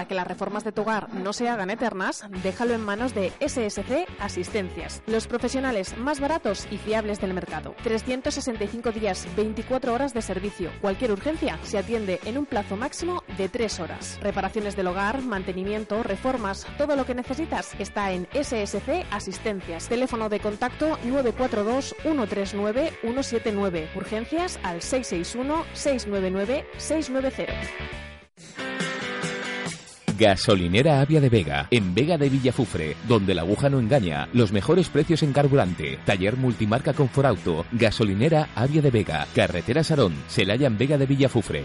Que las reformas de tu hogar no se hagan eternas, déjalo en manos de SSC Asistencias, los profesionales más baratos y fiables del mercado. 365 días, 24 horas de servicio. Cualquier urgencia se atiende en un plazo máximo de 3 horas. Reparaciones del hogar, mantenimiento, reformas, todo lo que necesitas está en SSC Asistencias. Teléfono de contacto 942 139 179. Urgencias al 661 699 690. Gasolinera Avia de Vega, en Vega de Villafufre, donde la aguja no engaña, los mejores precios en carburante, taller multimarca Conforauto, Gasolinera Avia de Vega, Carretera Sarón, Celaya en Vega de Villafufre.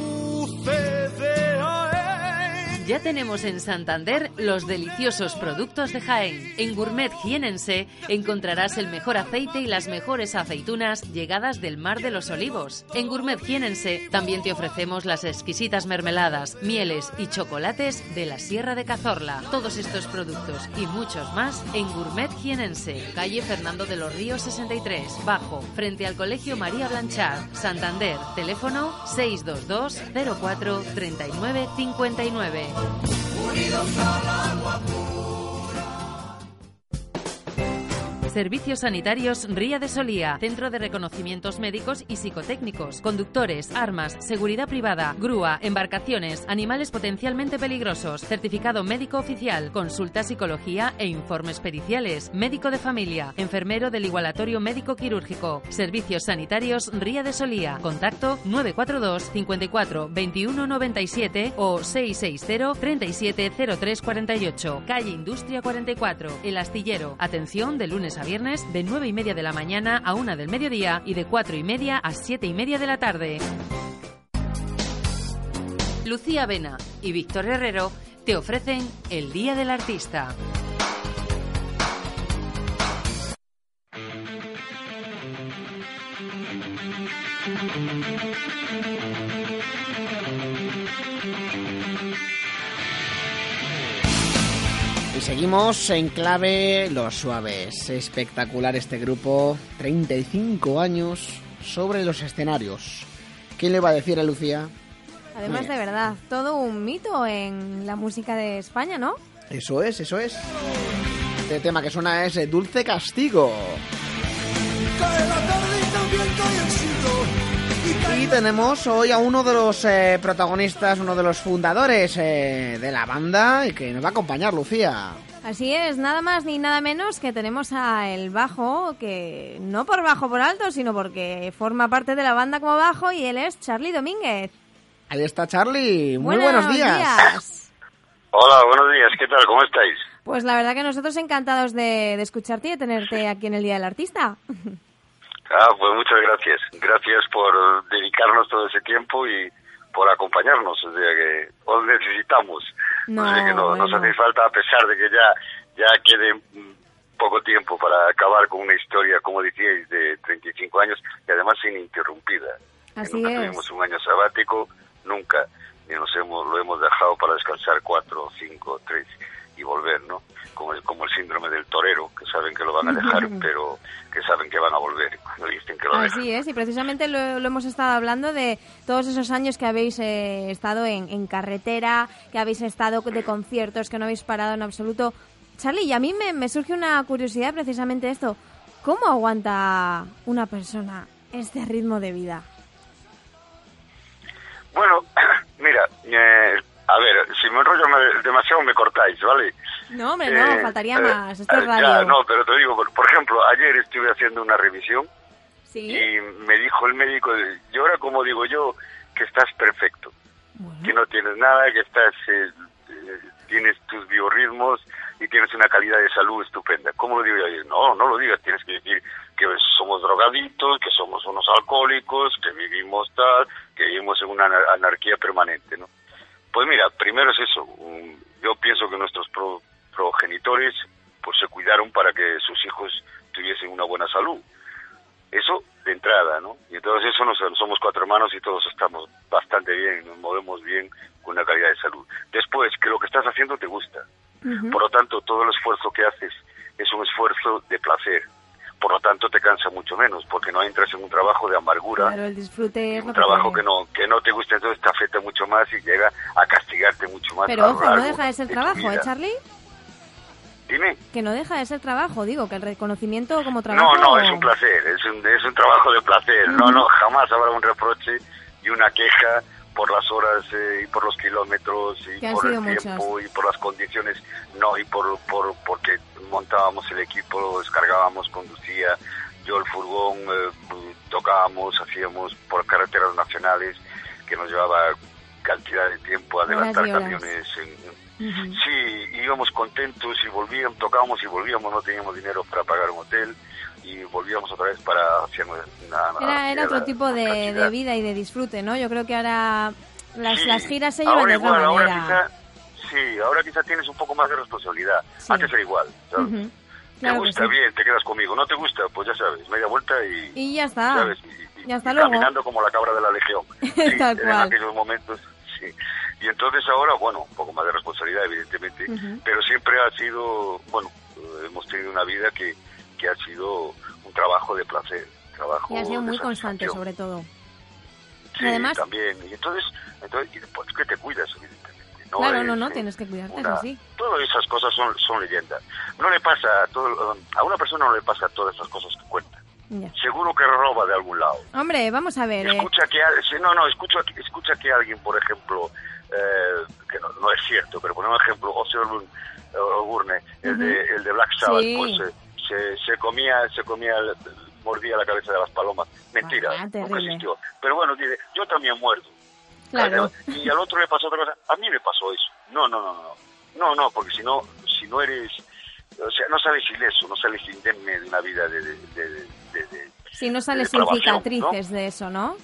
Ya tenemos en Santander los deliciosos productos de Jaén. En Gourmet Jienense encontrarás el mejor aceite y las mejores aceitunas llegadas del Mar de los Olivos. En Gourmet Jienense también te ofrecemos las exquisitas mermeladas, mieles y chocolates de la Sierra de Cazorla. Todos estos productos y muchos más en Gourmet Jienense, calle Fernando de los Ríos 63, Bajo, frente al Colegio María Blanchard, Santander. Teléfono 622 04 39 59 unidos al agua pura. Servicios Sanitarios Ría de Solía, Centro de Reconocimientos Médicos y Psicotécnicos, conductores, armas, seguridad privada, grúa, embarcaciones, animales potencialmente peligrosos, certificado médico oficial, consulta psicología e informes periciales, médico de familia, enfermero del igualatorio médico quirúrgico, Servicios Sanitarios Ría de Solía, contacto 942 54 21 97 o 660 37 03 48, calle Industria 44, El Astillero, atención de lunes a viernes de 9 y media de la mañana a 1 del mediodía y de 4 y media a 7 y media de la tarde. Lucía Vena y Víctor Herrero te ofrecen el Día del Artista. Y seguimos en clave Los Suaves. Espectacular este grupo, 35 años sobre los escenarios. ¿Quién le va a decir a Lucía? Además, de verdad, todo un mito en la música de España, ¿no? Eso es, eso es. Este tema que suena es Dulce Castigo. Y tenemos hoy a uno de los eh, protagonistas, uno de los fundadores eh, de la banda y que nos va a acompañar, Lucía. Así es, nada más ni nada menos que tenemos a el bajo, que no por bajo por alto, sino porque forma parte de la banda como bajo y él es Charlie Domínguez. Ahí está Charlie, muy Buenos buenos días. días. Hola, buenos días, ¿qué tal? ¿Cómo estáis? Pues la verdad que nosotros encantados de, de escucharte y de tenerte aquí en el Día del Artista. Ah, pues muchas gracias. Gracias por dedicarnos todo ese tiempo y por acompañarnos. O sea que os necesitamos. No, O sea que no- nos bueno. hace falta a pesar de que ya, ya quede poco tiempo para acabar con una historia, como decíais, de 35 años y además ininterrumpida. Así nunca es. tuvimos un año sabático, nunca, y nos hemos, lo hemos dejado para descansar cuatro, cinco, tres y volver, ¿no? Como el, como el síndrome del torero, que saben que lo van a dejar, pero que saben que van a volver cuando dicen que lo dejan. Así es, y precisamente lo, lo hemos estado hablando de todos esos años que habéis eh, estado en, en carretera, que habéis estado de conciertos, que no habéis parado en absoluto. Charlie, y a mí me, me surge una curiosidad precisamente esto. ¿Cómo aguanta una persona este ritmo de vida? Bueno, [clears throat] mira, eh, a ver, si me enrollo me- demasiado me cortáis, ¿vale? No, hombre, no, Eh, faltaría eh, más. Esto es eh, radio. ya, no, pero te digo, por, por ejemplo, ayer estuve haciendo una revisión Sí. y me dijo el médico, y ahora como digo yo, que estás perfecto, que no tienes nada, que estás, eh, eh, tienes tus biorritmos y tienes una calidad de salud estupenda. ¿Cómo lo digo yo? No, no lo digas, tienes que decir que somos drogadictos, que somos unos alcohólicos, que vivimos tal, que vivimos en una anar- anarquía permanente, ¿no? Pues mira, primero es eso. Yo pienso que nuestros pro- progenitores pues se cuidaron para que sus hijos tuviesen una buena salud. Eso de entrada, ¿no? Y entonces eso nos, somos cuatro hermanos y todos estamos bastante bien, nos movemos bien con una calidad de salud. Después, que lo que estás haciendo te gusta. Por lo tanto, todo el esfuerzo que haces es un esfuerzo de placer. Por lo tanto, te cansa mucho menos, porque no entras en un trabajo de amargura, Claro, el disfrute es un trabajo que no que no te gusta, entonces te afecta mucho más y llega a castigarte mucho más. Pero ojo, no deja de ser tu trabajo, ¿eh. Charlie? Dime. Que no deja de ser trabajo, digo, que el reconocimiento como trabajo... No, no, es un placer, es un, es un trabajo de placer. No, no, jamás habrá un reproche y una queja por las horas eh, y por los kilómetros y por el tiempo y por las condiciones, no, y por, por porque montábamos el equipo, descargábamos, conducía yo el furgón, eh, tocábamos, hacíamos por carreteras nacionales que nos llevaba cantidad de tiempo adelantar camiones. en- Sí, íbamos contentos y volvíamos, tocábamos y volvíamos, no teníamos dinero para pagar un hotel y volvíamos otra vez para hacer una, Era, era otro la- tipo de, de vida y de disfrute, ¿no? Yo creo que ahora las, Sí, las giras se llevan de otra igual, ahora quizá, sí, ahora quizá tienes un poco más de responsabilidad. Sí. Antes era igual. ¿sabes? Te Claro gusta sí. bien, te quedas conmigo. No te gusta, pues ya sabes, media vuelta y, Y ya está. ¿sabes? Y hasta y luego. caminando como la cabra de la legión. [laughs] Sí, Tal en cual. aquellos momentos, sí. Y entonces ahora, bueno, un poco más de responsabilidad, evidentemente, pero siempre ha sido, bueno, hemos tenido una vida que, que ha sido un trabajo de placer, trabajo Y ha sido muy constante, sobre todo. Sí, Y además- también. Y entonces, entonces y después que te cuidas, evidentemente. No claro, es, no, no, eh, tienes que cuidarte, una- eso sí. Todas esas cosas son, son leyendas. No le pasa a todo, a una persona no le pasa todas esas cosas que cuenta. Ya. Seguro que roba de algún lado. Hombre, vamos a ver. eh, Escucha que al- sí, no, no, escucha, escucha que alguien, por ejemplo, eh, que no, no es cierto, pero por ejemplo, Ozzy Osbourne, el, de, el de Black Sabbath, Sí. pues eh, se, se comía, se comía, mordía la cabeza de las palomas. Mentira, Ah, nunca existió. Pero bueno, dice, yo también muerdo. Claro. Y al otro le pasó otra cosa. A mí me pasó eso. No, no, no, no. No, no, porque si no, si no eres, o sea, no sales ileso, no sales indemne de una vida de, de, de- de- de- Si no sales sin cicatrices de eso, ¿no?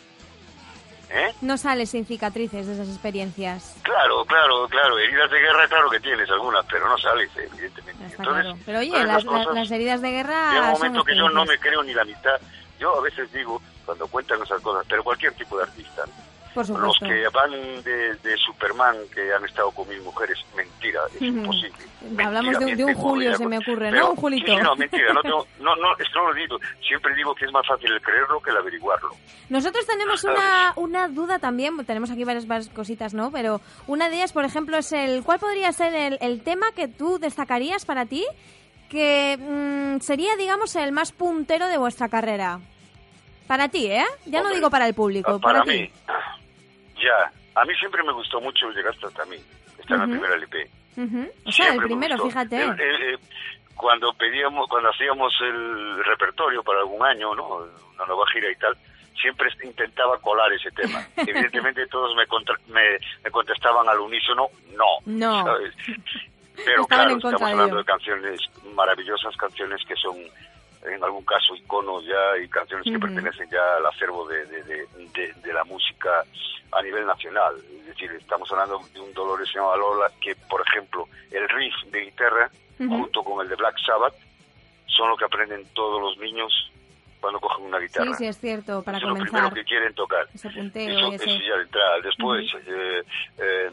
¿Eh? No sales sin cicatrices de esas experiencias. Claro, claro, claro. Heridas de guerra, claro que tienes algunas, pero no sales, evidentemente. Está Entonces, claro. Pero oye, las, cosas, las heridas de guerra llega un momento que yo no me creo ni la mitad. Yo a veces digo, cuando cuentan esas cosas, pero cualquier tipo de artista, los que van de, de Superman, que han estado con mil mujeres, mentira, es imposible. Hablamos de, un- de un Julio, se me ocurre, Pero- ¿no? Un Julito. Sí, no, mentira, no, tengo- no, no, esto no lo digo. Siempre digo que es más fácil el creerlo que el averiguarlo. Nosotros tenemos una, una duda también, tenemos aquí varias, varias cositas, ¿no? Pero una de ellas, por ejemplo, es el ¿cuál podría ser el, el tema que tú destacarías para ti que mm, sería, digamos, el más puntero de vuestra carrera? Para ti, ¿eh? Ya no digo para el público, para para mí, ti. Ya. A mí siempre me gustó mucho Llegaste hasta mí. Está en la primera LP. Ujú. O sea, el primero, fíjate. Eh, eh, eh, cuando pedíamos, cuando hacíamos el repertorio para algún año, ¿no? Una nueva gira y tal, siempre intentaba colar ese tema. [laughs] Evidentemente todos me, contra- me, me contestaban al unísono, no. No. ¿sabes? Pero Estaban claro, estamos hablando de canciones maravillosas, canciones que son en algún caso iconos ya y canciones que pertenecen ya al acervo de- de la música a nivel nacional. Es decir, estamos hablando de un Dolores se llama Lola que, por ejemplo, el riff de guitarra junto con el de Black Sabbath son lo que aprenden todos los niños cuando cogen una guitarra. Sí, sí, es cierto, para Eso es lo primero comenzar. que quieren tocar. Ese punteo Eso, ese... ya de entrada. Después, eh, eh,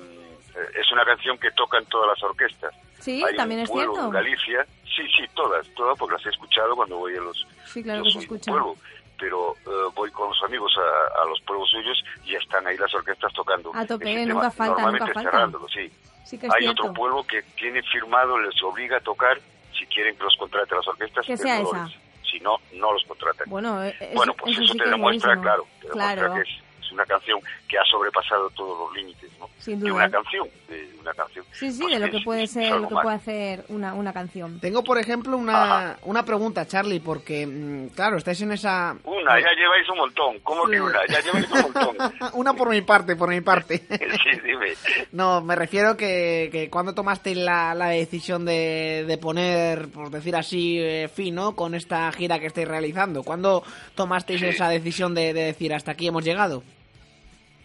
es una canción que tocan todas las orquestas. Sí, Hay también un es pueblo cierto. en Galicia, sí, sí, todas, todas, porque las he escuchado cuando voy a los... Sí, claro que se soy de un escucha. pueblo, pero eh, voy con los amigos a, a los pueblos suyos y están ahí las orquestas tocando. A tope, ¿eh? tema, nunca falta, normalmente nunca falta. cerrándolo, sí. Sí que es Hay cierto. otro pueblo que tiene firmado, les obliga a tocar si quieren que los contrate las orquestas. Que sea esa. Si no, no los contratan. Bueno, eh, eso, Bueno, pues eso, sí te demuestra, claro, te demuestra Claro. que es, es una canción que ha sobrepasado todos los límites, ¿no? Sin De duda. una canción, de una canción. Sí, sí, Pues de lo es- que puede ser, lo que puede hacer una, una canción. Tengo, por ejemplo, una, una pregunta, Charlie, porque, mm, claro, estáis en esa... Una, ya lleváis un montón. ¿Cómo que una? Ya lleváis un montón. [laughs] una por mi parte, por mi parte. [laughs] sí, dime. No, me refiero que, que cuando tomaste la, la decisión de, de poner, por decir así, eh, fin, ¿no? Con esta gira que estáis realizando. ¿Cuándo tomasteis Sí. esa decisión de, de decir hasta aquí hemos llegado?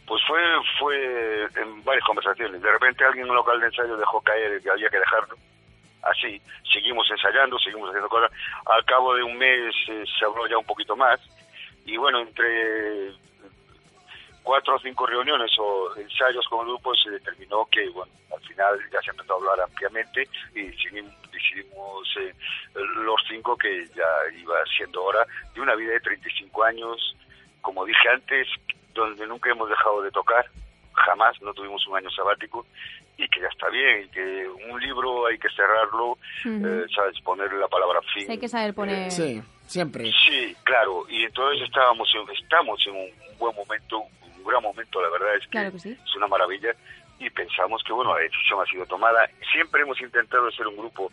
Pues fue, fue en varias conversaciones. De repente alguien en un local de ensayo dejó caer que había que dejarlo. Así, seguimos ensayando, seguimos haciendo cosas. Al cabo de un mes eh, se habló ya un poquito más. Y bueno, entre cuatro o cinco reuniones o ensayos con el grupo se determinó que, bueno, al final ya se empezó a hablar ampliamente y decidimos, eh, los cinco que ya iba siendo hora de una vida de 35 años, como dije antes, donde nunca hemos dejado de tocar, jamás, no tuvimos un año sabático y que ya está bien, y que un libro hay que cerrarlo, eh, ¿sabes? Poner la palabra fin. Sí, hay que saber poner... Sí, siempre. Sí, claro, y entonces estábamos en, estamos en un buen momento un gran momento, la verdad es que, Claro que sí. es una maravilla y pensamos que, bueno, la decisión ha sido tomada. Siempre hemos intentado ser un grupo,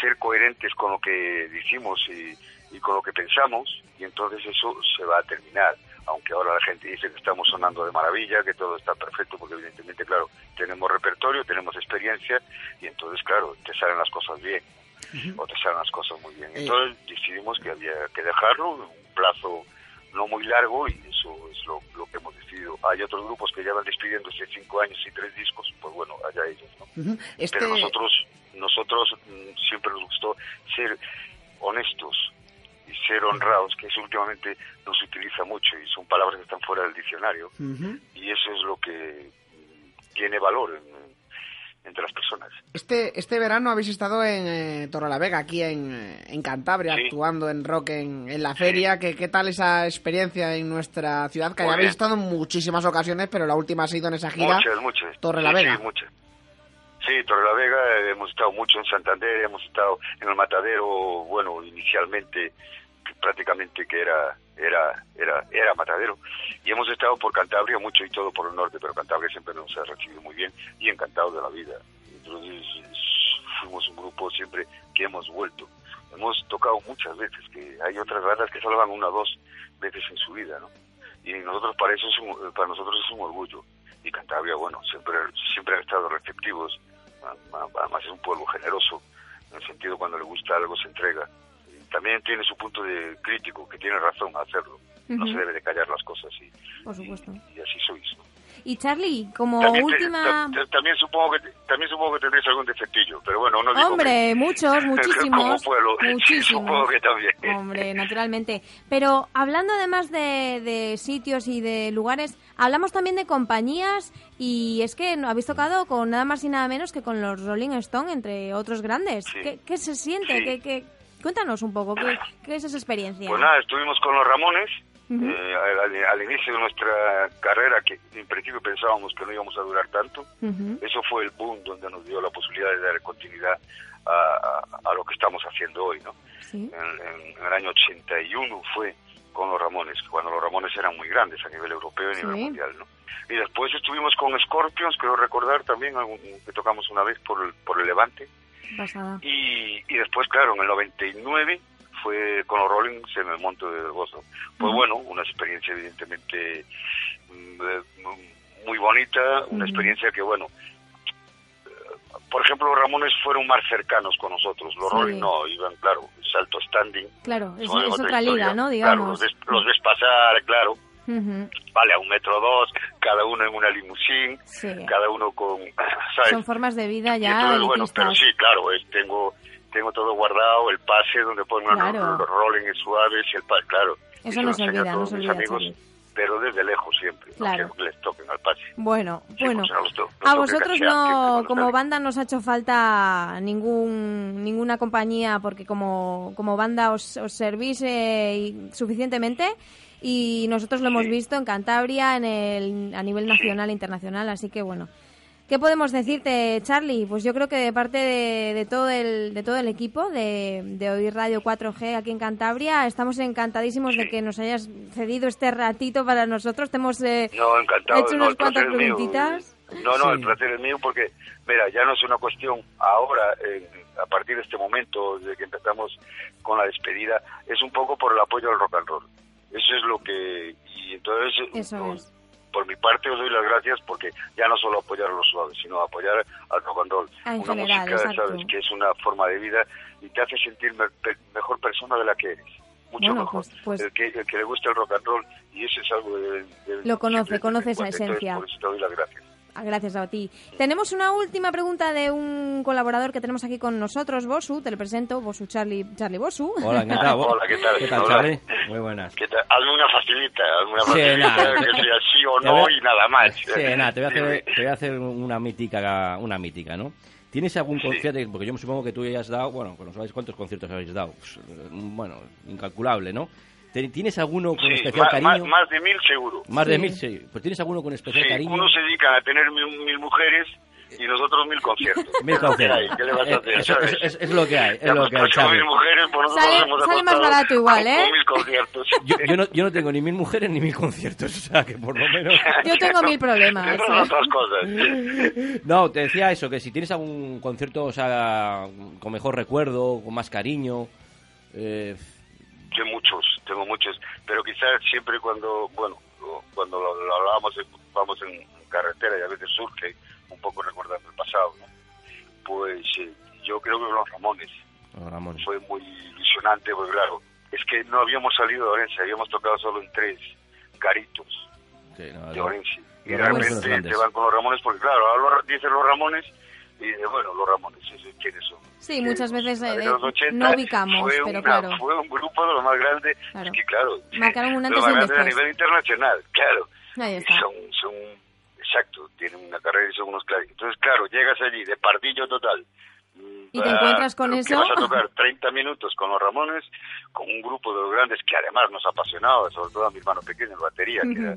ser coherentes con lo que decimos y, y con lo que pensamos y entonces eso se va a terminar. Aunque ahora la gente dice que estamos sonando de maravilla, que todo está perfecto, porque evidentemente, claro, tenemos repertorio, tenemos experiencia y entonces, claro, te salen las cosas bien o te salen las cosas muy bien. Entonces decidimos que había que dejarlo, un plazo no muy largo y eso es lo, lo que hemos decidido. Hay otros grupos que llevan despidiéndose cinco años y tres discos, pues bueno, allá ellos, ¿no? Ujú. Este, Pero nosotros, nosotros mm, siempre nos gustó ser honestos y ser honrados, que eso últimamente no se utiliza mucho y son palabras que están fuera del diccionario y eso es lo que tiene valor en- entre las personas. Este, este verano habéis estado en eh, Torrelavega, aquí en, eh, en Cantabria, Sí. actuando en rock en, en la feria. ¿Qué, ¿Qué tal esa experiencia en nuestra ciudad? Que Muy habéis bien. estado en muchísimas ocasiones, pero la última ha sido en esa gira. Muchas, muchas. Torrelavega. Sí, sí, muchas. Sí, Torrelavega, eh, hemos estado mucho en Santander, hemos estado en el Matadero, bueno, inicialmente prácticamente que era era era era Matadero y hemos estado por Cantabria mucho y todo por el norte, pero Cantabria siempre nos ha recibido muy bien y encantado de la vida. Entonces es- fuimos un grupo siempre que hemos vuelto. Hemos tocado muchas veces, que hay otras bandas que solo van una o dos veces en su vida, ¿no? Y nosotros para eso es un- para nosotros es un orgullo y Cantabria bueno siempre siempre han estado receptivos además es un pueblo generoso en el sentido cuando le gusta algo se entrega también tiene su punto de crítico que tiene razón a hacerlo no se debe de callar las cosas y, Por supuesto. y así sois ¿no? Y Charlie, como también, te- última... ta- ta- también supongo que también supongo que tendréis algún defectillo pero bueno no digo Hombre, que- muchos, [laughs] como muchísimos. sí, muchísimos. supongo que también Hombre, naturalmente. Pero hablando además de, de sitios y de lugares, hablamos también de compañías y es que no- habéis tocado con nada más y nada menos que con los Rolling Stone, entre otros grandes. ¿Qué, qué se siente? Sí. ¿Qué, qué- Cuéntanos un poco, ¿qué, qué es esa experiencia? Pues nada, estuvimos con los Ramones Ujú. eh, al, al inicio de nuestra carrera, que en principio pensábamos que no íbamos a durar tanto. Ujú. Eso fue el boom donde nos dio la posibilidad de dar continuidad a, a- a lo que estamos haciendo hoy, ¿no? Sí. En, en- en el año 81 fue con los Ramones, cuando los Ramones eran muy grandes a nivel europeo y a nivel Sí. mundial, ¿no? Y después estuvimos con Scorpions, creo recordar también, algún- que tocamos una vez por el, por el Levante. Y, y después, claro, en el 99 fue con los Rollings en el Monte del Gozo. Pues bueno, una experiencia evidentemente mm, eh, muy bonita, una experiencia que, bueno, eh, por ejemplo, los Ramones fueron más cercanos con nosotros. Los Sí. Rolling no, iban, claro, salto standing. Claro, es, es otra otra historia. liga, ¿no? Claro, Digamos. los, ves, los ves pasar, claro, Ujú. vale, a un metro dos, cada uno en una limusín, Sí. cada uno con, [clears throat] ¿sabes? Son formas de vida ya entonces, bueno, pero sí, claro, es- tengo tengo todo guardado, el pase donde ponen Claro. los rolling suaves y el pase, claro. Eso Y no se se lo enseño olvida, a no todos se mis olvida, amigos, pero desde lejos siempre, Claro. no que les toquen al pase. Bueno, Sí, bueno. a los to- los A toque vosotros cachear, no, como banda no os ha hecho falta ningún ninguna compañía porque como, como banda os, os servís eh, suficientemente y nosotros lo hemos visto en Cantabria en el, a nivel nacional e internacional, así que bueno. ¿Qué podemos decirte, Charlie? Pues yo creo que de parte de, de todo el de todo el equipo de, de Oír Radio 4G aquí en Cantabria estamos encantadísimos de que nos hayas cedido este ratito para nosotros. Te hemos eh, No, encantado. hecho unas cuantas preguntitas. No, no, Sí. el placer es mío porque, mira, ya no es una cuestión ahora, eh, a partir de este momento, de que empezamos con la despedida, es un poco por el apoyo al rock and roll. Eso es lo que... Y entonces, Eso no, es. por mi parte os doy las gracias porque ya no solo apoyar a los suaves, sino apoyar al rock and roll. Ah, en una general, música, exacto. sabes, que es una forma de vida y te hace sentir me- mejor persona de la que eres. Mucho Bueno, mejor. pues- pues- el, que, el que le gusta el rock and roll y eso es algo de... de- Lo conoce, conoce esa. Entonces, esencia. por eso te doy las gracias. Ah, Gracias a ti. Tenemos una última pregunta de un colaborador que tenemos aquí con nosotros, Bosu. Te lo presento, Bosu Charlie, Charlie Bosu. Hola, encantado. [laughs] Hola, ¿qué tal? ¿Qué tal, Hola. Charlie? Muy buenas. ¿Qué tal? Hazme una facilita, hazme una Sí, facilita nada. que sea sí o no y nada más. Sí, nada, te voy a hacer, te voy a hacer una mítica, una mítica, ¿no? ¿Tienes algún concierto? Porque yo me supongo que tú ya has dado, bueno, no sabéis cuántos conciertos habéis dado. Pues, eh, bueno, incalculable, ¿no? ¿Te- ¿Tienes alguno con Sí, especial ma- cariño? más de mil seguro. Más de mil, sí. Pues tienes alguno con especial Sí, cariño. unos se dedican a tener mil, mil mujeres y nosotros mil conciertos. [laughs] Mil Es lo que conciertos. hay, ¿Qué le vas a hacer? Eso- ¿sabes? eso- es- es lo que hay, es Ya lo que hay, mil mujeres, pues nosotros Sale- hemos sale más barato igual, ¿eh? con mil conciertos. [laughs] Yo, yo no, yo no tengo ni mil mujeres ni mil conciertos, o sea que por lo menos... [laughs] Yo tengo mil problemas. Otras cosas. No, te decía eso, que si tienes algún concierto, o sea, con mejor recuerdo, con más cariño... Eh, Yo muchos, tengo muchos, pero quizás siempre cuando, bueno, cuando lo, lo hablábamos, en- vamos en carretera y a veces surge un poco recordando el pasado, ¿no? Pues eh, yo creo que los Ramones oh, Ramón. fue muy ilusionante, pues claro, es que no habíamos salido de Orense, habíamos tocado solo en tres garitos Sí, no, de. Orense. Y Los Ramones los grandes. te van con los Ramones, porque claro, ahora dicen los Ramones y dices, bueno, los Ramones, ¿esos ¿quiénes son? Sí, muchas veces eh, de los 80 no ubicamos, fue pero una- claro. Fue un grupo de los más grandes, Claro. que claro, Marcaron un antes los y un a nivel internacional, claro. Ahí está. Son, son, exacto, tienen una carrera y son unos claros. Entonces, claro, llegas allí de pardillo total. Y te encuentras con eso. vas a tocar 30 minutos con los Ramones, con un grupo de los grandes que además nos apasionaba, sobre todo a mi hermano pequeño en batería, que, era-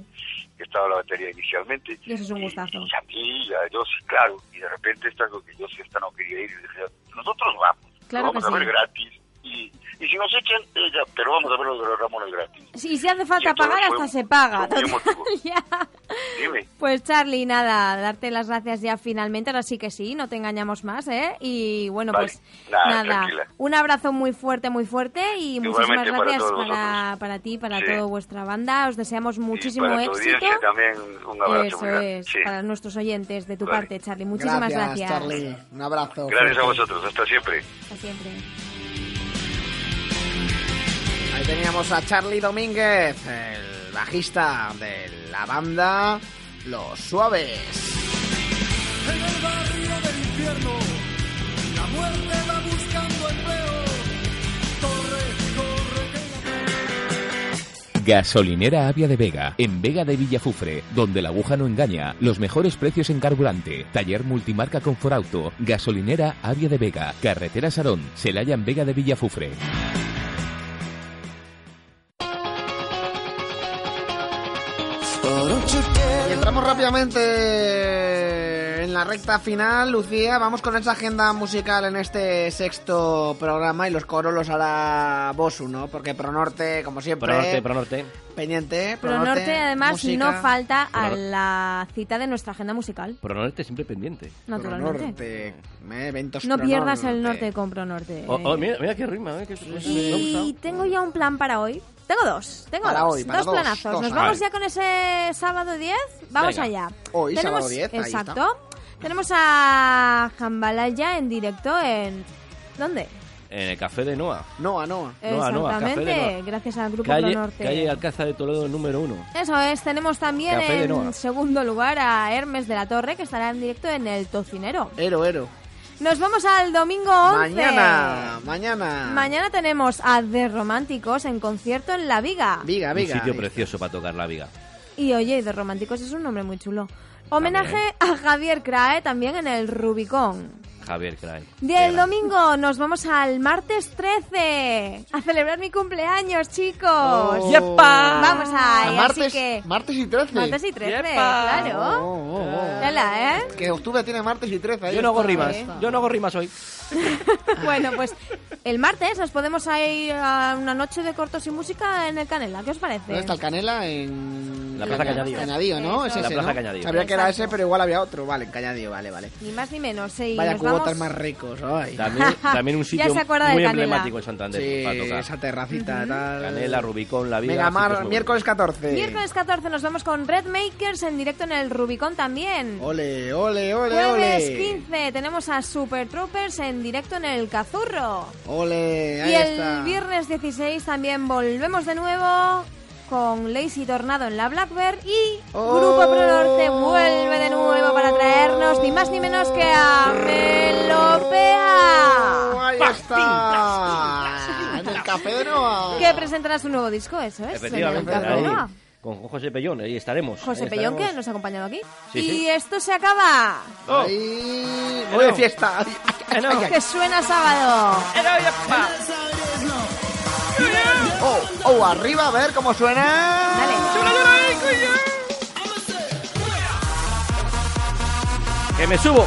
que estaba en la batería inicialmente. Y eso es un gustazo. Y a mí, a sí, claro. Y de repente esta que yo sí esta no quería ir. Y dije, nosotros vamos. Claro vamos que a ver gratis. Y, y si nos echan, eh, ya, pero vamos a ver los de los Ramones gratis. Sí, si hace falta pagar, hasta un- se paga. [laughs] Dime. Pues Charlie, nada, darte las gracias ya finalmente, ahora sí que sí, no te engañamos más, ¿eh? Y bueno, Vale. pues Nada, nada, tranquila. un abrazo muy fuerte, muy fuerte y muchísimas Igualmente para gracias todos para, para ti, para Sí. toda vuestra banda, os deseamos muchísimo para tu éxito. audiencia también un abrazo Eso muy es, Sí. para nuestros oyentes de tu Vale. parte, Charlie. Muchísimas gracias. Charlie. Un abrazo. Gracias a fuerte. vosotros. Hasta siempre. Hasta siempre. Ahí teníamos a Charlie Domínguez, el bajista de la banda Los Suaves. En el barrio del infierno, la muerte va buscando empleo. Corre, corre, que Gasolinera Avia de Vega, en Vega de Villafufre, donde la aguja no engaña, los mejores precios en carburante, taller multimarca Conforauto, Gasolinera Avia de Vega, Carretera Sarón, Celaya en Vega de Villafufre. Y entramos rápidamente en la recta final, Lucía. Vamos con esa agenda musical en este sexto programa y los coros los hará Bosu, ¿no? Porque Pronorte, como siempre, Pronorte, Pronorte. pendiente. Pro Norte, además, música. no falta a la cita de nuestra agenda musical, Pronorte siempre pendiente. naturalmente. Pronorte, eh, eventos No pierdas el Pronorte. norte con Pro Norte. Oh, oh, mira, mira qué rima, eh. Y tengo ya un plan para hoy. Tengo dos, tengo Para dos, hoy, para dos dos, planazos. dos, Nos vale. vamos ya con ese sábado 10. Vamos Venga. allá. Hoy, Tenemos, sábado 10, ahí está. Exacto. Tenemos a Jambalaya en directo en... ¿Dónde? En el café de Noa. Noa, Noa. Noa, Noa, Café de Exactamente, Noa. gracias al Grupo Calle, Norte. calle Alcázar de Toledo número uno. Eso es, tenemos también en segundo lugar a Hermes de la Torre, que estará en directo en el Tocinero. Ero, ero. Nos vamos al domingo 11. Mañana, mañana. Mañana tenemos a The Románticos en concierto en La Viga. Viga, Un viga. sitio precioso para tocar la viga. Y oye, The Románticos es un nombre muy chulo. Homenaje a Javier Crae también en el Rubicón. Javier Cray. Del domingo nos vamos al martes 13 a celebrar mi cumpleaños, chicos. Oh. ¡Yepa! Vamos ahí, martes, así que... martes y 13. Martes y 13, ¡Yepa! claro. Oh, oh, oh. Tela, ¿eh? Que octubre tiene martes y 13. ahí Yo no hago rimas. Yo no hago rimas hoy. [laughs] Bueno, pues el martes nos podemos ir a una noche de cortos y música en el Canela. ¿Qué os parece? ¿Dónde está el Canela? En La Plaza Cañadío. Cañadío, ¿no? Es La ese, Plaza ¿no? Cañadío. Sabía que era ese, pero igual había otro. Vale, en Cañadío, vale, vale. Ni más ni menos. Y Vaya nos cubotas vamos... más ricos. Ay. También, [laughs] también un sitio muy Canela. emblemático en Santander Sí, para tocar. esa terracita, tal. Canela, Rubicón, La Viga. Venga, Mar, sitios muy miércoles 14. Miércoles 14 nos vamos con Red Makers en directo en el Rubicón también. Ole, ole, ole, Jueves ole. 15 tenemos a Super Troopers en directo en el Cazurro. Ole, ahí Y el está. viernes 16 también volvemos de nuevo con Lazy Tornado en la Blackbird y Oh. Grupo Pro Norte vuelve de nuevo para traernos ni más ni menos que a Melopea. Oh, ahí está. En el café de Noa. Que presentará su nuevo disco, eso es. Efectivamente, en el Café ahí, Noa. Con José Pellón, ahí estaremos. José ahí Pellón que nos ha acompañado aquí. Sí, y sí. esto se acaba. Ahí. Voy de fiesta. Ay, ay, ay, ay. Que suena sábado. Oh, oh, arriba, a ver cómo suena. Dale. ¡Que me subo!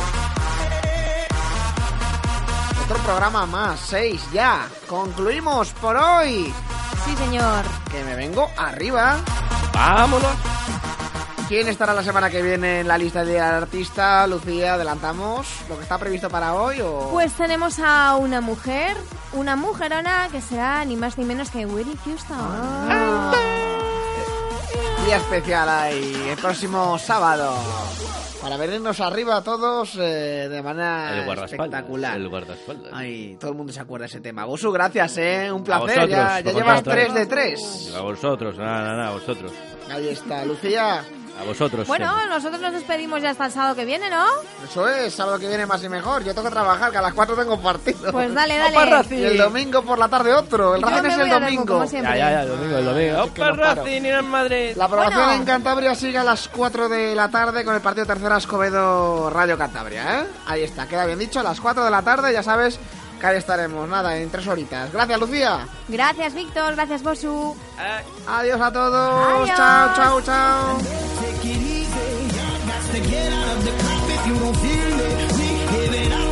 Otro programa más, seis ya. Concluimos por hoy. Sí, señor. Que me vengo arriba. ¡Vámonos! ¿Quién estará la semana que viene en la lista de artista? Lucía, adelantamos lo que está previsto para hoy o Pues tenemos a una mujer, una mujerona que será ni más ni menos que Whitney Houston. Ah. día especial ahí el próximo sábado para venirnos arriba todos eh, de manera El espectacular. El guardaespaldas. Ay, todo el mundo se acuerda de ese tema. Bosu, gracias, eh, un placer. vosotros, ya ya llevas vosotros. tres de tres. A vosotros, nada, nada, a vosotros. Ahí está, Lucía. A vosotros. Bueno, nosotros nos despedimos ya hasta el sábado que viene, ¿no? Eso es, sábado que viene más y mejor. Yo tengo que trabajar, que a las 4 tengo partido. Pues dale, dale. Opa, Racing. Y el domingo por la tarde otro. El Racing es el domingo. siempre. Ya, ya, ya, el domingo, el domingo. ¡Opa. Racing el Madrid! La programación Bueno. en Cantabria sigue a las 4 de la tarde con el partido tercera Escobedo Radio Cantabria, ¿eh? Ahí está, queda bien dicho, a las 4 de la tarde, ya sabes que ahí estaremos, nada, en tres horitas. Gracias, Lucía. Gracias, Víctor. Gracias, Bosu. Adiós a todos. Adiós. Chao, chao, chao. Take it easy, got to get out of the club if you don't feel